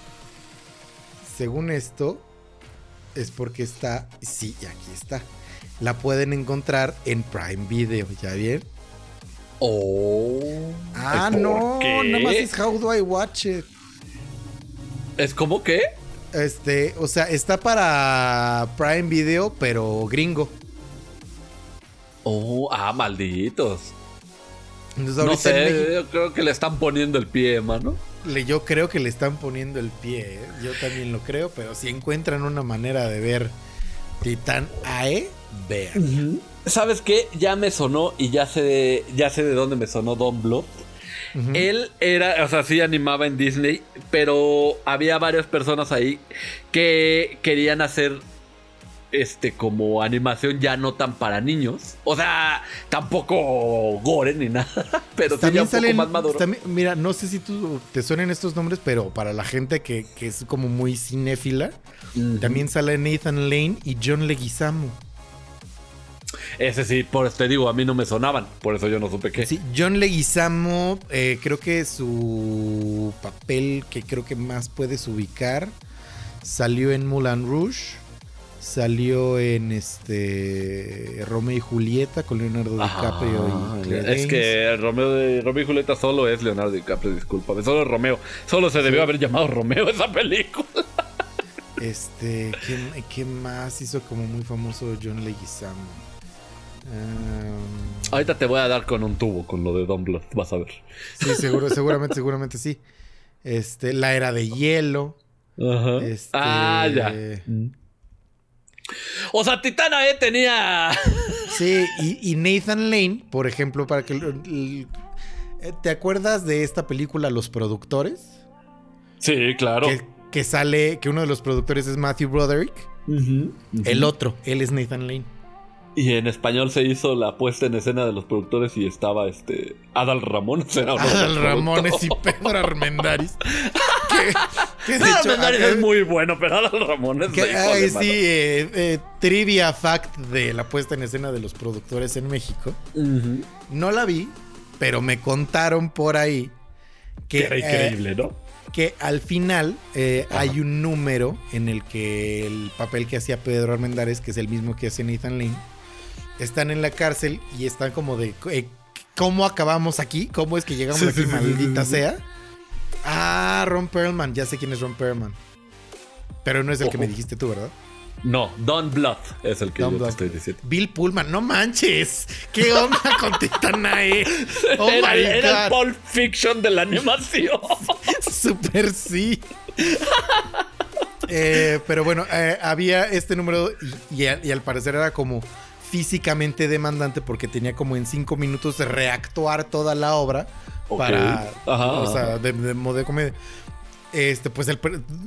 Según esto, es porque está, sí, aquí está. La pueden encontrar en Prime Video, ¿ya bien? Oh. Ah, ¿por no, qué? nada más es How Do I Watch It. ¿Es como qué? Este, o sea, está para Prime Video, pero gringo. Oh, ah, malditos. Entonces No sé, México- yo creo que le están poniendo el pie, mano. le- yo creo que le están poniendo el pie. ¿eh? Yo también lo creo, pero si encuentran una manera de ver Titán AE, vean. ¿Sabes qué? Ya me sonó y ya sé de, ya sé de dónde me sonó Don Bluth. Ujú. Él era, o sea, sí animaba en Disney, pero había varias personas ahí que querían hacer este como animación ya no tan para niños. O sea, tampoco gore ni nada, pero sí ya un poco más maduro. también- mira, no sé si tú te suenen estos nombres, pero para la gente que, que es como muy cinéfila, también sale Nathan Lane y John Leguizamo. Ese sí, por te digo, a mí no me sonaban, por eso yo no supe qué. Sí, John Leguizamo, eh, creo que su papel que creo que más puedes ubicar salió en Moulin Rouge, salió en este Romeo y Julieta con Leonardo DiCaprio Ajá, y Claire es Danes. que Romeo, de, Romeo y Julieta solo es Leonardo DiCaprio, discúlpame, solo es Romeo. Solo se debió haber llamado Romeo esa película. Este, ¿qué, qué más hizo como muy famoso John Leguizamo? Um, Ahorita te voy a dar con un tubo con lo de Bluth, vas a ver. sí, seguro, seguramente, seguramente sí. Este, La Era de Hielo. Ajá. Este- Ah, ya. O sea, Titana E tenía. Sí, y, y Nathan Lane, por ejemplo, para que Eh, ¿Te acuerdas de esta película Los Productores? Sí, claro. Que, que sale, que uno de los productores es Matthew Broderick. Ujú. El otro, él es Nathan Lane. Y en español se hizo la puesta en escena de los productores y estaba este Adal Ramones. Era uno Adal Ramones y. Pedro que, que hecho, Ramones acá- es muy bueno, pero Adal Ramones que- ay, sí, eh, eh, trivia fact de la puesta en escena de los productores en México. No la vi, pero me contaron por ahí que, Que era eh, increíble, ¿no? que al final eh, hay un número en el que el papel que hacía Pedro Armendáriz, que es el mismo que hace Nathan Lane, están en la cárcel y están como de eh, ¿cómo acabamos aquí? ¿Cómo es que llegamos Sí, aquí, sí, maldita sí, sea? Ah, Ron Perlman, ya sé quién es Ron Perlman. Pero no es el que me dijiste tú, ¿verdad? No, Don Bluth es el que Don yo te estoy diciendo. Bill Pullman, no manches. ¿Qué onda con Titanae? Oh era, my era el god. Pulp Fiction de la animación. Super sí. Eh, pero bueno, eh, había este número y, y a- y al parecer era como físicamente demandante porque tenía como en cinco minutos de reactuar toda la obra para, Ajá, o sea, de, de modo de comedia. Este, pues el,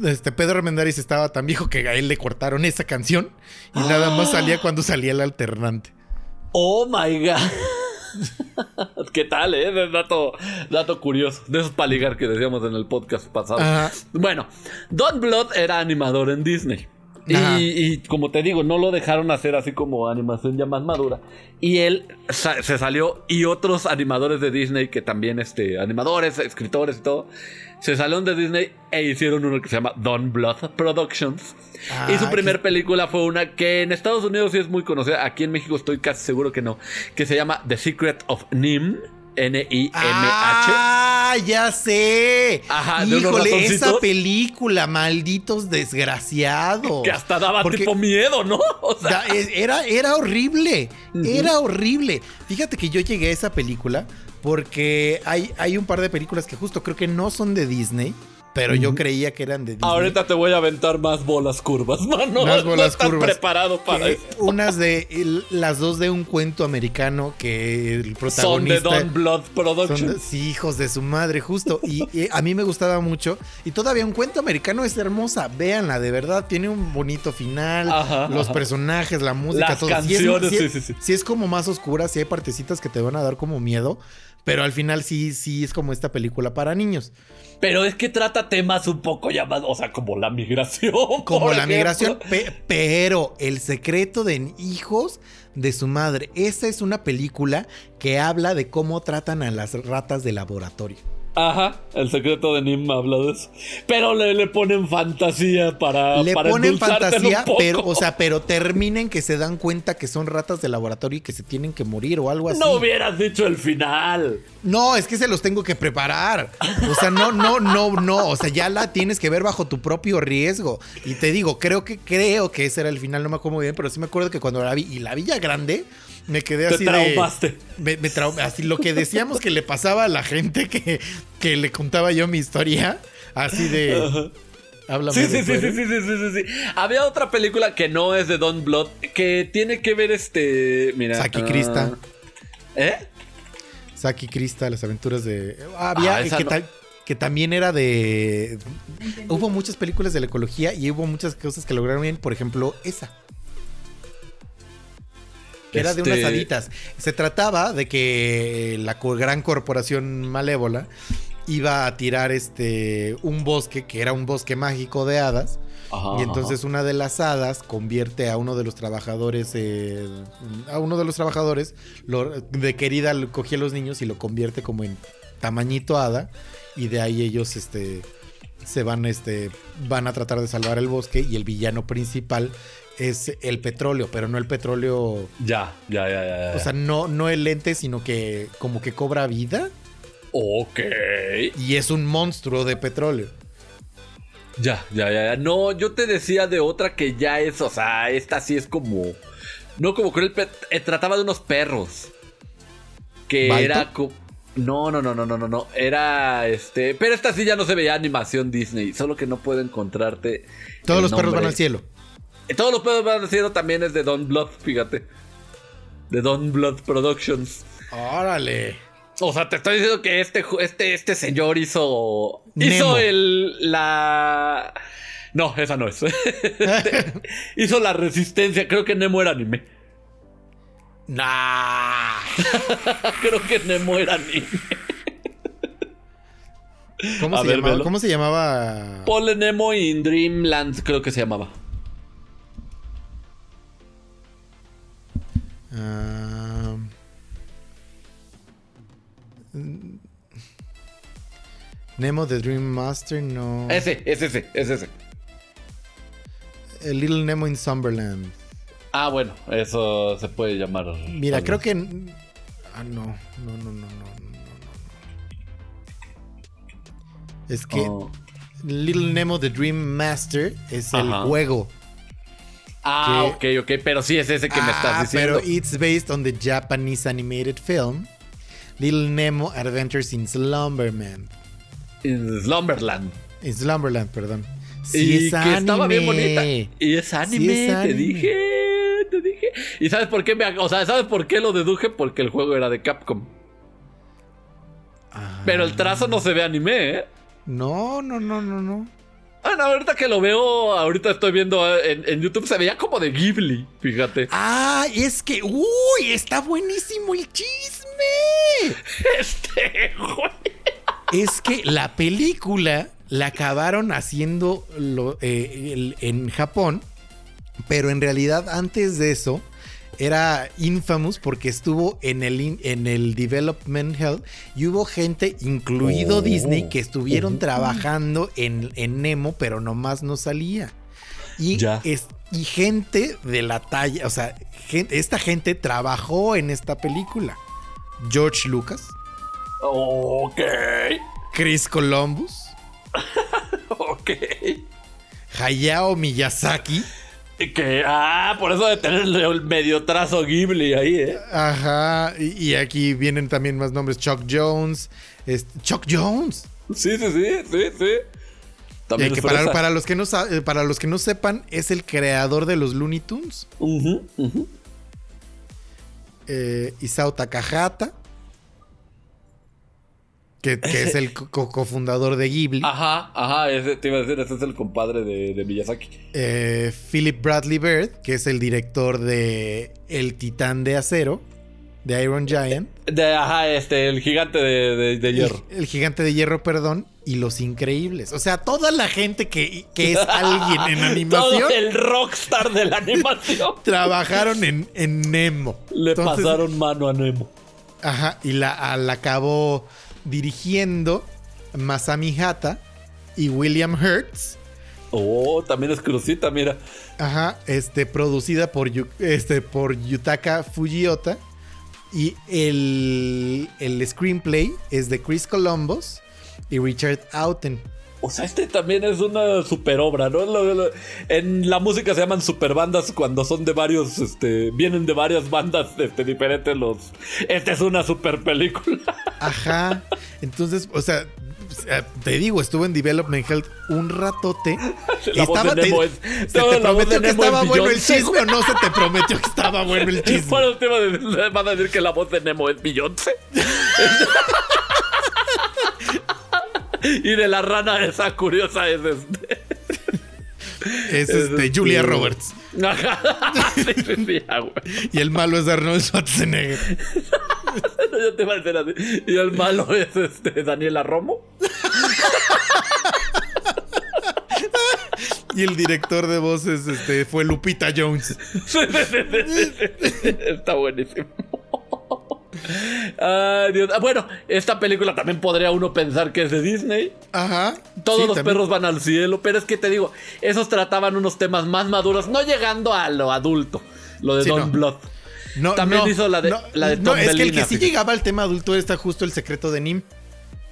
este Pedro Armendáriz estaba tan viejo que a él le cortaron esa canción y nada más salía cuando salía el alternante. Oh my god. ¿Qué tal, eh? Dato, dato curioso. De esos para ligar que decíamos en el podcast pasado. Ajá. Bueno, Don Blood era animador en Disney. Y, y como te digo, no lo dejaron hacer así como animación ya más madura. Y él sa- se salió y otros animadores de Disney que también, este, animadores, escritores y todo, se salieron de Disney e hicieron uno que se llama Don Blood Productions. Ah, y su primer qué- película fue una que en Estados Unidos sí es muy conocida, aquí en México estoy casi seguro que no, que se llama The Secret of Nim. N-I-M-H. ¡Ah! ¡Ya sé! Ajá, de unos Híjole, esa película, malditos desgraciados. Que hasta daba Porque- tipo miedo, ¿no? O sea, es- era, era horrible. Era horrible. Fíjate que yo llegué a esa película porque hay, hay un par de películas que justo creo que no son de Disney, pero yo creía que eran de Disney. Ahorita te voy a aventar más bolas curvas, mano. Más bolas no estás curvas. preparado para Que esto. unas de el- las dos de un cuento americano que el Son de protagonista Don Blood Son Productions. de- sí, hijos de su madre, justo. Y, y a mí me gustaba mucho. Y todavía un cuento americano es hermosa. Véanla, de verdad. Tiene un bonito final. Ajá, los ajá. personajes, la música, Las todo. Canciones, sí es, sí, sí, sí. sí es como más oscura. Sí hay partecitas que te van a dar como miedo. Pero al final sí, sí es como esta película para niños. Pero es que trata temas un poco llamados, o sea, como la migración. Como la ejemplo. migración. pe- pero el secreto de hijos de su madre. Esa es una película que habla de cómo tratan a las ratas de laboratorio. Ajá, el secreto de Nim habla de eso. Pero le, le ponen fantasía para. Le para ponen fantasía, un poco. pero, o sea, pero terminen que se dan cuenta que son ratas de laboratorio y que se tienen que morir o algo así. No hubieras dicho el final. No, es que se los tengo que preparar. O sea, no, no, no, no. O sea, ya la tienes que ver bajo tu propio riesgo. Y te digo, creo que, creo que ese era el final, no me acuerdo muy bien, pero sí me acuerdo que cuando la vi y la vi ya grande, me quedé Te así traumaste. de. Me, me trau- así lo que decíamos que le pasaba a la gente que, que le contaba yo mi historia. Así de. Háblame Sí, de sí, sí, sí, sí, sí, sí, sí. Había otra película que no es de Don Blood que tiene que ver este. Mira. Saki ah, Krista. ¿Eh? Saki Krista, las aventuras de. Había Ah, que, no. que también era de. Hubo muchas películas de la ecología y hubo muchas cosas que lograron bien. Por ejemplo, esa. Que era de Este- unas haditas. Se trataba de que la gran corporación malévola iba a tirar este un bosque que era un bosque mágico de hadas. Ajá, Y entonces una de las hadas convierte a uno de los trabajadores, eh, a uno de los trabajadores, lo- de querida cogía a los niños y lo convierte como en tamañito hada. Y de ahí ellos este, se van, este, van a tratar de salvar el bosque. Y el villano principal es el petróleo, pero no el petróleo. Ya, ya, ya, ya. ya. O sea, no, no el lente, sino que como que cobra vida. ok. Y es un monstruo de petróleo. Ya, ya, ya, ya. No, yo te decía de otra que ya es, o sea, esta sí es como. No como pe- eh, trataba de unos perros. Que era. No, no, no, no, no, no, no. Era este. Pero esta sí ya no se veía animación Disney. Solo que no puedo encontrarte. Todos los perros van al cielo. Todos los perros van al cielo también es de Don Blood, fíjate. De Don Blood Productions. Órale. O sea, te estoy diciendo que este, este, este señor hizo. Nemo. Hizo el. La. No, esa no es. hizo la resistencia. Creo que Nemo era anime. Nah. Creo que Nemo era anime. ¿Cómo, se ver, llamaba? ¿Cómo se llamaba? Ponle Nemo in Dreamland, creo que se llamaba. Nemo the Dream Master, no. Ese, es ese, es ese. El Little Nemo in Summerland. Ah, bueno, eso se puede llamar. Mira, creo que. Ah, no. No, no, no, no. no, no. Es que Oh. Little Nemo the Dream Master es el juego. Ah, que- ok, ok, pero sí es ese que me Ah, estás diciendo. Pero it's based on the Japanese animated film Little Nemo Adventures in Slumberland. In Slumberland. In Slumberland, perdón. y Sí, es que estaba bien anime. bonita. Y es anime, es te anime. dije, te dije. ¿Y sabes por qué me, o sea, sabes por qué lo deduje? Porque el juego era de Capcom. Ah. Pero el trazo no se ve anime, ¿eh? No, no, no, no, no. Ah, no, ahorita que lo veo, ahorita estoy viendo eh, en, en YouTube, se veía como de Ghibli, fíjate. Ah, es que. ¡Uy! Está buenísimo el chisme. Este, güey. Es que la película la acabaron haciendo lo- eh, el- en Japón, pero en realidad antes de eso era infamous porque estuvo en el, en el Development Hell y hubo gente, incluido Oh. Disney, que estuvieron trabajando en, en Nemo, pero nomás no salía. Y, Ya. es- y gente de la talla, o sea, esta gente trabajó en esta película. George Lucas, Ok, Chris Columbus, ok. Hayao Miyazaki. Que, ah, por eso de tener el medio trazo Ghibli ahí, ¿eh? Ajá. Y, y aquí vienen también más nombres. Chuck Jones. este, Chuck Jones. Sí, sí, sí, sí, sí. También Eh, que para, para los que no eh, para los que no sepan, es el creador de los Looney Tunes. Ujú. Eh, Isao Takahata. Que, que es el co- co- cofundador de Ghibli. Ajá, ajá, ese, te iba a decir, ese es el compadre de, de Miyazaki. Eh, Philip Bradley Bird, que es el director de El Titán de Acero. De Iron Giant. De, ajá, este, el gigante de, de- de hierro. El, el gigante de hierro, perdón. Y los increíbles. O sea, toda la gente que, que es alguien en animación Todo el rockstar de la animación. trabajaron en, en Nemo. Le Entonces, pasaron mano a Nemo. Ajá, y la, la acabó dirigiendo Masami Hata y William Hertz. Oh, también es crucita, mira. Ajá, este, producida por, este, por Yutaka Fujiota. Y el, el screenplay es de Chris Columbus y Richard Outen. O sea, este también es una super obra, ¿no? En la música se llaman superbandas cuando son de varios, este, vienen de varias bandas este, diferentes los... Esta es una super película. Ajá. Entonces, o sea, te digo, estuvo en Development Health un ratote. La voz de te- Nemo es- ¿Se no, te voz prometió que estaba es bueno el chisme o no se te prometió que estaba bueno el chisme? Bueno, te van a decir que la voz de Nemo es Beyoncé. y de la rana esa curiosa es este. Es este, Julia Roberts. Ah. Y el malo es Arnold Schwarzenegger. Yo te iba a decir así. Y el malo es este Daniela Romo. Y el director de voces este, fue Lupita Jones. Sí, sí, sí, sí, sí, sí. Está buenísimo. Ay, Dios. Ah, Bueno, esta película también podría uno pensar que es de Disney. Ajá. Todos Sí, los también. perros van al cielo, pero es que te digo, esos trataban unos temas más maduros, no llegando a lo adulto, lo de Sí, Don no. Blood. No, También no, hizo la de- la de no, Tom es que el que sí llegaba al tema adulto está justo El secreto de Nim.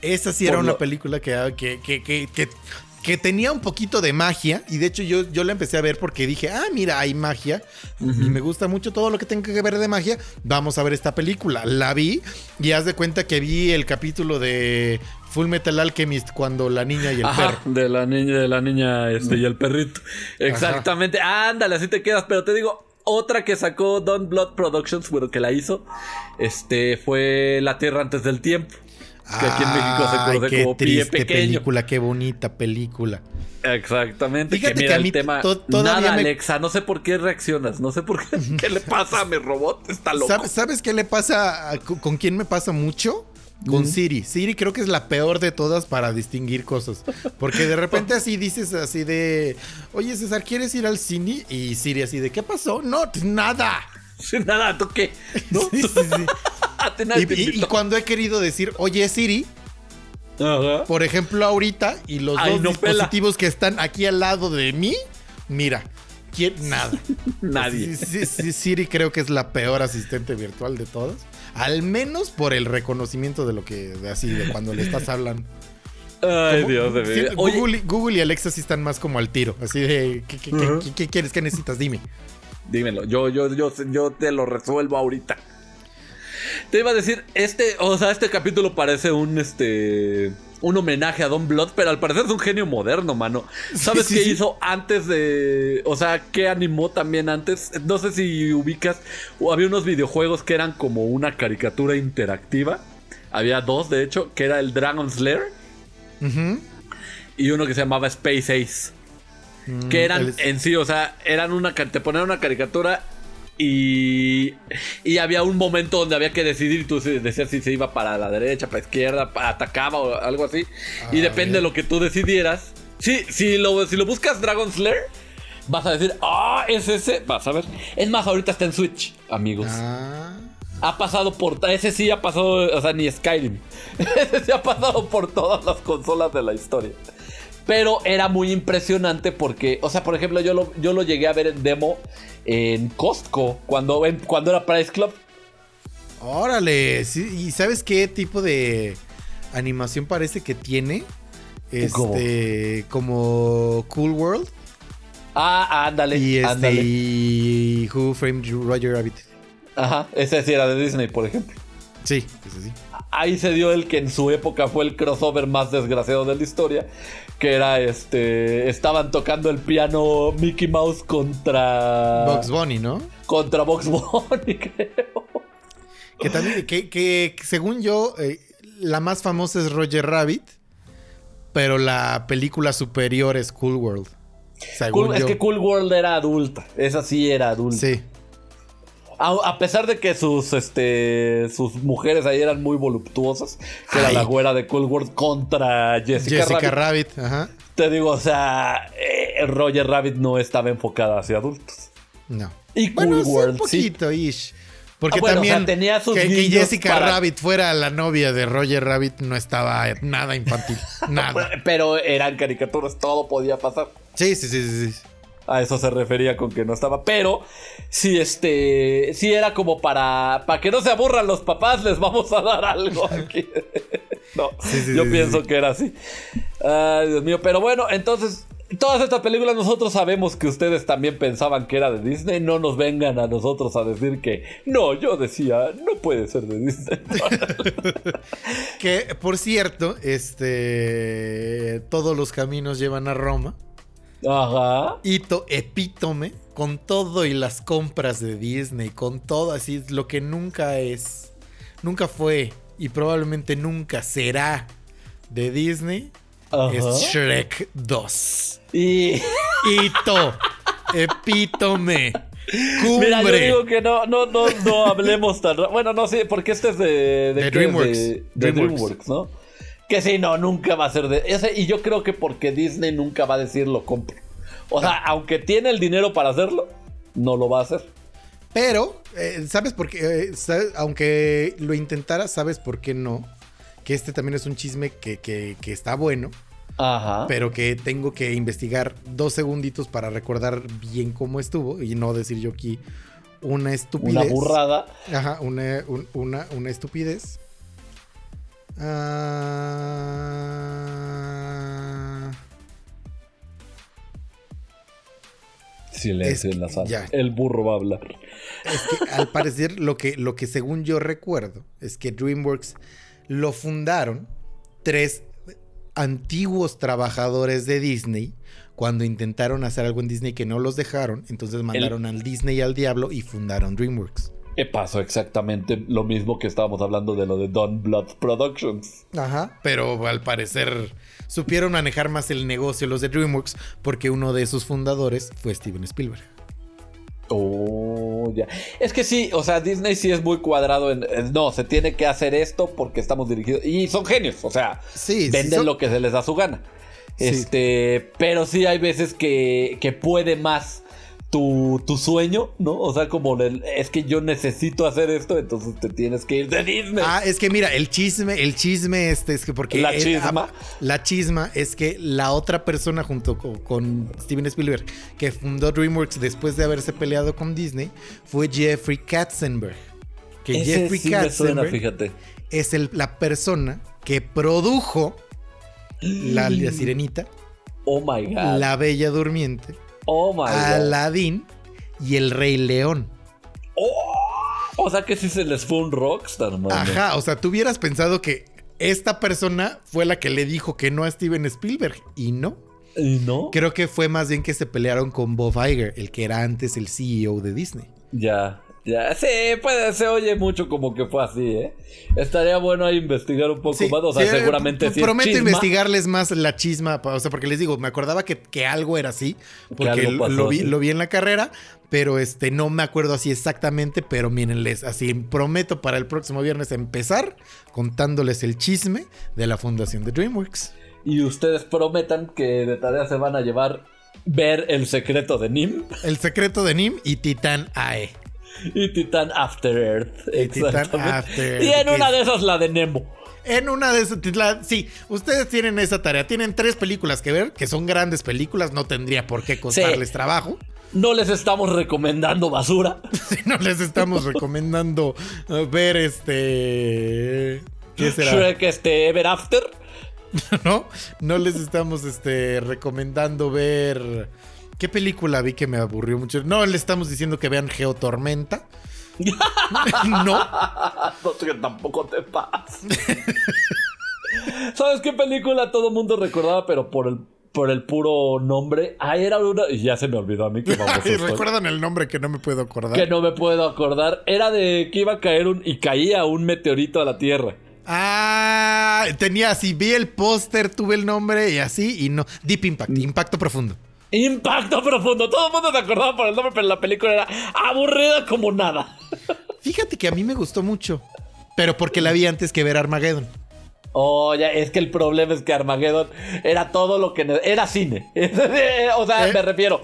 Esa sí era Por una lo- película que, que, que, que, que- tenía un poquito de magia. Y de hecho yo, yo la empecé a ver porque dije, ah, mira, hay magia. Y me gusta mucho todo lo que tenga que ver de magia. Vamos a ver esta película. La vi y haz de cuenta que vi el capítulo de Full Metal Alchemist cuando la niña y el Ajá, perro. de la niña, de la niña este, y el perrito. Exactamente. Ándale, así te quedas. Pero te digo, otra que sacó Don Blood Productions, bueno, que la hizo, este, fue La Tierra antes del tiempo. Que aquí en México se conoce qué como Pie triste Pequeño. película, qué bonita película. Exactamente. Fíjate que mira que a mí el tema. to- todavía Nada, me- Alexa, no sé por qué reaccionas. No sé por qué. ¿Qué le pasa a mi robot? Está loco. ¿Sabes, sabes qué le pasa? a- con, con quién me pasa mucho? Con Siri. Siri creo que es la peor de todas para distinguir cosas. Porque de repente así dices así de, oye César, ¿quieres ir al cine? Y Siri así de, ¿qué pasó? No, nada. Sí, Nada, ¿tú qué? ¿No? Sí, sí, sí. A ti nadie Y, cuando he querido decir, oye Siri, Ajá. por ejemplo ahorita, y los Ay, dos no pela. dispositivos que están aquí al lado de mí, mira, ¿quién? nada. Nadie. Siri creo que es la peor asistente virtual de todas. Al menos por el reconocimiento de lo que, de así, de cuando le estás hablando. Ay, Dios de mi Google, y- Google y Alexa sí están más como al tiro. Así de, ¿qué, qué- qué- Ujú. qué- qué quieres? ¿Qué necesitas? Dime. Dímelo. Yo, yo, yo, yo te lo resuelvo ahorita. Te iba a decir, este, o sea, este capítulo parece un, este, un homenaje a Don Blood, pero al parecer es un genio moderno, mano. ¿Sabes Sí, qué sí. hizo antes de, o sea, qué animó también antes? No sé si ubicas, había unos videojuegos que eran como una caricatura interactiva. Había dos, de hecho, que era el Dragon Slayer y uno que se llamaba Space Ace. Que eran Mm, en sí, o sea, eran una te ponían una caricatura y, y había un momento donde había que decidir y tú decías si se iba para la derecha, para la izquierda, pa- atacaba o algo así. y Ah, depende bien. de lo que tú decidieras. Sí, si lo, si lo buscas Dragon Slayer, vas a decir, ah, es ese. Vas a ver. Es más, ahorita está en Switch, amigos. Ah. Ha pasado por. Ese sí ha pasado. O sea, ni Skyrim. ese sí ha pasado por todas las consolas de la historia. Pero era muy impresionante porque, o sea, por ejemplo, yo lo, yo lo llegué a ver en demo en Costco cuando, en- cuando era Price Club. Órale. sí, ¿Y sabes qué tipo de animación parece que tiene? ¿Cómo? Este, como Cool World. Ah, ándale. Y este, ándale. y Who Framed Roger Rabbit. Ajá, ese sí era de Disney, por ejemplo. Sí, es así. Ahí se dio el que en su época fue el crossover más desgraciado de la historia. Que era este. Estaban tocando el piano Mickey Mouse contra. Bugs Bunny, ¿no? Contra Box Bunny, creo. Que también, que, que según yo, eh, la más famosa es Roger Rabbit, pero la película superior es Cool World. Según Cool- es que Cool World era adulta. Esa sí era adulta. Sí. A, a pesar de que sus este sus mujeres ahí eran muy voluptuosas, que era la güera de Cool World contra Jessica, Jessica Rabbit. Rabbit, ajá. Te digo, o sea, eh, Roger Rabbit no estaba enfocada hacia adultos. No. Y Cool Bueno, sí, World, un sí. poquito, ish. Porque Ah, bueno, también o sea, tenía sus que, Jessica para- Rabbit fuera la novia de Roger Rabbit no estaba nada infantil. nada. Pero eran caricaturas, todo podía pasar. Sí, sí, sí, sí. sí. A eso se refería con que no estaba. Pero sí, este. Sí era como para. Para que no se aburran los papás, les vamos a dar algo aquí. no, Sí, sí, yo sí, pienso que era así. Ay, Dios mío. Pero bueno, entonces. Todas estas películas nosotros sabemos que ustedes también pensaban que era de Disney. No nos vengan a nosotros a decir que no, yo decía, no puede ser de Disney. Que, por cierto, este. Todos los caminos llevan a Roma. Ajá. Hito epítome con todo y las compras de Disney, con todo así, lo que nunca es, nunca fue y probablemente nunca será de Disney, Ajá. es Shrek 2. Y. Hito, epítome, Mira, yo cumbre. digo que no, no, no, no hablemos tan ra- Bueno, no sé, porque este es de, de, De? DreamWorks. De, de DreamWorks. DreamWorks, ¿no? Que sí, no, nunca va a ser de. ese- y yo creo que porque Disney nunca va a decir lo compro. O sea, aunque tiene el dinero para hacerlo, no lo va a hacer. Pero, eh, ¿sabes por qué? Eh, sabes- aunque lo intentara, ¿sabes por qué no? Que este también es un chisme que, que- que está bueno. Ajá. pero que tengo que investigar dos segunditos para recordar bien cómo estuvo y no decir yo aquí una estupidez. Una burrada. Ajá, una, un- una, una estupidez. Ah, Silencio Es en la sala. ya. El burro va a hablar. es que al parecer lo que, lo que según yo recuerdo es que DreamWorks lo fundaron tres antiguos trabajadores de Disney cuando intentaron hacer algo en Disney que no los dejaron, entonces mandaron al Disney al diablo y fundaron DreamWorks. Pasó exactamente lo mismo que estábamos hablando de lo de Don Blood Productions. Ajá. Pero al parecer supieron manejar más el negocio los de DreamWorks porque uno de sus fundadores fue Steven Spielberg. Oh, ya. Es que sí, o sea, Disney sí es muy cuadrado en, en- no, se tiene que hacer esto porque estamos dirigidos y son genios, o sea, Sí, sí, venden son- lo que se les da su gana. Sí. Este, pero sí hay veces que, que puede más tu, tu sueño, ¿no? O sea, como el- es que yo necesito hacer esto, entonces te tienes que ir de Disney. Ah, es que mira, el chisme, el chisme este es que porque... La él- chisma. la chisma es que la otra persona junto co- con, Steven Spielberg que fundó DreamWorks después de haberse peleado con Disney fue Jeffrey Katzenberg. Que Ese Jeffrey sí suena, Katzenberg fíjate. es el- la persona que produjo la, la sirenita, Oh my god. la bella durmiente, Oh my god. Aladdin y el Rey León. Oh, o sea que sí se les fue un rockstar, mano. Ajá, o sea, tú hubieras pensado que esta persona fue la que le dijo que no a Steven Spielberg y no. ¿Y no? Creo que fue más bien que se pelearon con Bob Iger, el que era antes el CEO de Disney. Ya, ya. Sí, puede, se oye mucho como que fue así, ¿eh? Estaría bueno ahí investigar un poco Sí, más. O sea, sí, seguramente sí Prometo chisma. investigarles más la chisma, o sea, porque les digo, me acordaba que, que algo era así, porque lo- pasó lo, vi, lo vi en la carrera, pero este no me acuerdo así exactamente, pero mírenles, así prometo para el próximo viernes empezar contándoles el chisme de la fundación de DreamWorks. Y ustedes prometan que de tarea se van a llevar ver el secreto de Nim El secreto de Nim y Titán AE. y Titan After Earth. Y Titan. After Y en Earth, una de esas la de Nemo. En una de esas, la- sí, ustedes tienen esa tarea. Tienen tres películas que ver, que son grandes películas, no tendría por qué costarles trabajo. No les estamos recomendando basura. No les estamos recomendando ver este. ¿Qué será? Shrek este Ever After. ¿No? No les estamos este, recomendando ver. ¿Qué película vi que me aburrió mucho? No le estamos diciendo que vean Geotormenta. no. no que tampoco te pasa. ¿Sabes qué película todo el mundo recordaba, pero por el, por el puro nombre? Ah, era una. Y ya se me olvidó a mí que vamos Ay, recuerdan el nombre que no me puedo acordar. Que no me puedo acordar. Era de que iba a caer un. y caía un meteorito a la Tierra. Ah, tenía así, vi el póster, tuve el nombre y así, y no. Deep Impact, impacto profundo. Impacto profundo. Todo el mundo se acordaba por el nombre, pero la película era aburrida como nada. Fíjate que a mí me gustó mucho, pero porque la vi antes que ver Armageddon. Oh, ya, es que el problema es que Armageddon era todo lo que... Era cine. o sea, ¿Eh? me refiero.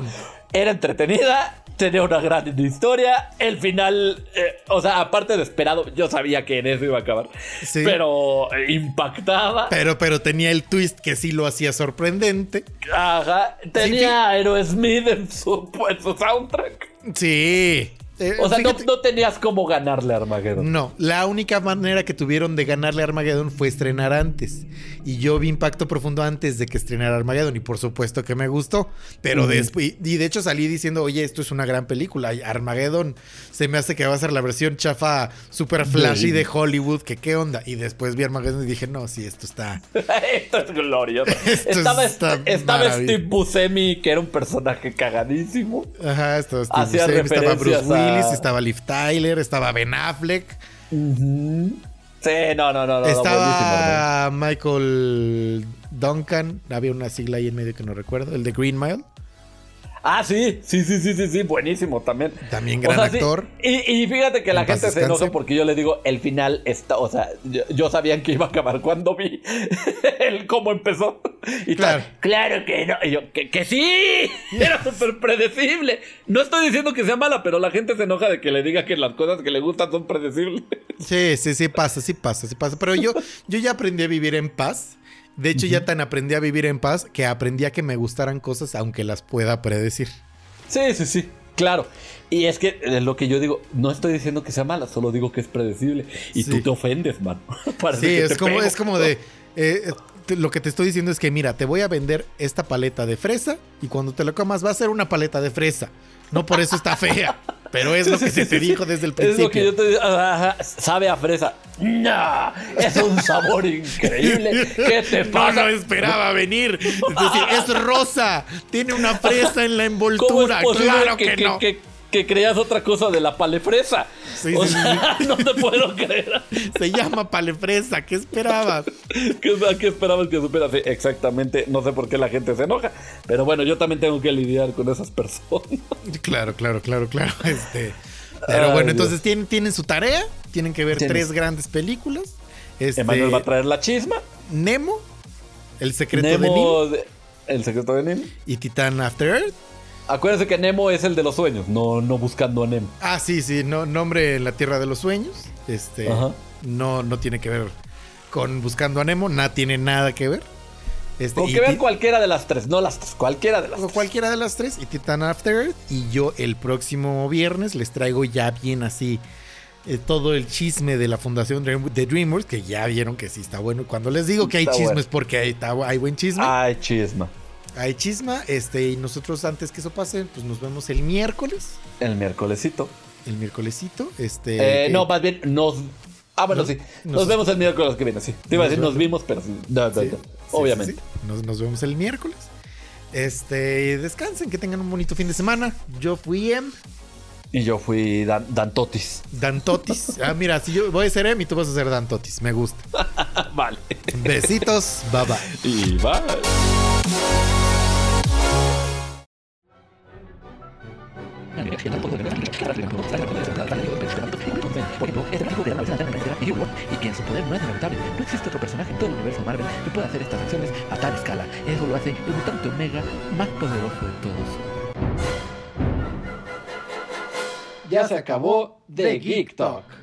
Era entretenida, tenía una gran historia. El final, eh, o sea, aparte de esperado, yo sabía que en eso iba a acabar. Sí. Pero eh, impactaba. Pero, pero tenía el twist que sí lo hacía sorprendente. Ajá. Tenía a Aerosmith en su, en su soundtrack. Sí. Eh, O sea, no, fíjate- no tenías cómo ganarle a Armageddon. No, la única manera que tuvieron de ganarle a Armageddon fue estrenar antes. Y yo vi Impacto Profundo antes de que estrenara Armageddon y por supuesto que me gustó. Pero después, y de hecho salí diciendo, oye, esto es una gran película. Y Armageddon se me hace que va a ser la versión chafa super flashy de Hollywood, que qué onda. Y después vi Armageddon y dije, no, sí, esto está... Esto es glorioso. Esto estaba está estaba Steve Buscemi, que era un personaje cagadísimo. Ajá, estaba Steve Buscemi, estaba Bruce a- Willis, estaba Liv Tyler, estaba Ben Affleck, Sí, no, no, no, no. estaba Michael Duncan, había una sigla ahí en medio que no recuerdo, el de Green Mile. Ah, sí, sí, sí, sí, sí, sí, buenísimo también. También O gran sí, actor. Y, y fíjate que la gente se enoja porque yo le digo, el final está, o sea, yo, yo sabía que iba a acabar cuando vi el cómo empezó. Y Claro. que no. Y yo, que, que sí, era súper predecible. No estoy diciendo que sea mala, pero la gente se enoja de que le diga que las cosas que le gustan son predecibles. Sí, sí, sí pasa, sí pasa, sí pasa. Pero yo, yo ya aprendí a vivir en paz. De hecho, ya tan aprendí a vivir en paz que aprendí a que me gustaran cosas aunque las pueda predecir. Sí, sí, sí. Claro. Y es que eh, lo que yo digo, no estoy diciendo que sea mala, solo digo que es predecible. Y Sí. tú te ofendes, man. Parece Sí, es como, pego. es como de. eh, eh, te- lo que te estoy diciendo es que, mira, te voy a vender esta paleta de fresa y cuando te la comas va a ser una paleta de fresa. No por eso está fea. Pero es lo que se te dijo desde el Es principio. lo que yo te digo. ajá, Sabe a fresa. No, es un sabor increíble. ¿Qué te No pasa? lo esperaba venir. Es decir, es rosa. Tiene una fresa en la ¿Cómo envoltura. es Claro que, que, que- no. que- que creas otra cosa de la palefresa? Sí, o sí, sea, no te puedo creer. Se llama palefresa. ¿Qué esperabas? ¿Qué, qué esperabas que supiera? Sí, exactamente. No sé por qué la gente se enoja. Pero bueno, yo también tengo que lidiar con esas personas. Claro, claro, claro, claro. Este, pero Ay, bueno, Dios. entonces tienen, tienen su tarea. Tienen que ver Tienes. tres grandes películas. Este, Emanuel va a traer la chisma. Nemo, El secreto de Nemo. De- el secreto de Nemo. y Titán After Earth. Acuérdense que Nemo es el de los sueños, no, no buscando a Nemo. Ah, sí, sí, no, nombre en la Tierra de los Sueños. Este, Ajá. no, no tiene que ver con Buscando a Nemo, nada tiene nada que ver. Este, Con que vean cualquiera de las tres, no las tres, cualquiera de las tres. cualquiera de las tres y Titan After Earth. Y yo el próximo viernes les traigo ya bien así eh, todo el chisme de la Fundación de DreamWorks, que ya vieron que sí está bueno. Cuando les digo que hay Está chisme bueno. es porque hay, está- hay buen chisme. Ay, chisma. Hay chisma. Este, y nosotros antes que eso pase, pues nos vemos el miércoles. El miércolesito. El miércolesito. Este. Eh, que- no, más bien nos. Ah, bueno, Nos- sí. Nos, nos- vemos el miércoles que viene, sí. Te iba a decir, nos vimos, pero sí. No, no, Sí, no. sí, Obviamente. sí, sí. Nos, nos vemos el miércoles. Este, descansen, que tengan un bonito fin de semana. Yo fui Em, Y yo fui Dan, Dantotis. Dantotis. Ah, mira, si yo voy a ser Em y tú vas a ser Dantotis. Me gusta. vale. Besitos. Bye bye. Y bye. Y que en su poder no es inevitable. No existe otro personaje en todo el universo Marvel que pueda hacer estas acciones a tal escala. Eso lo hace el mutante Omega más poderoso de todos. Ya se acabó The Geek Talk.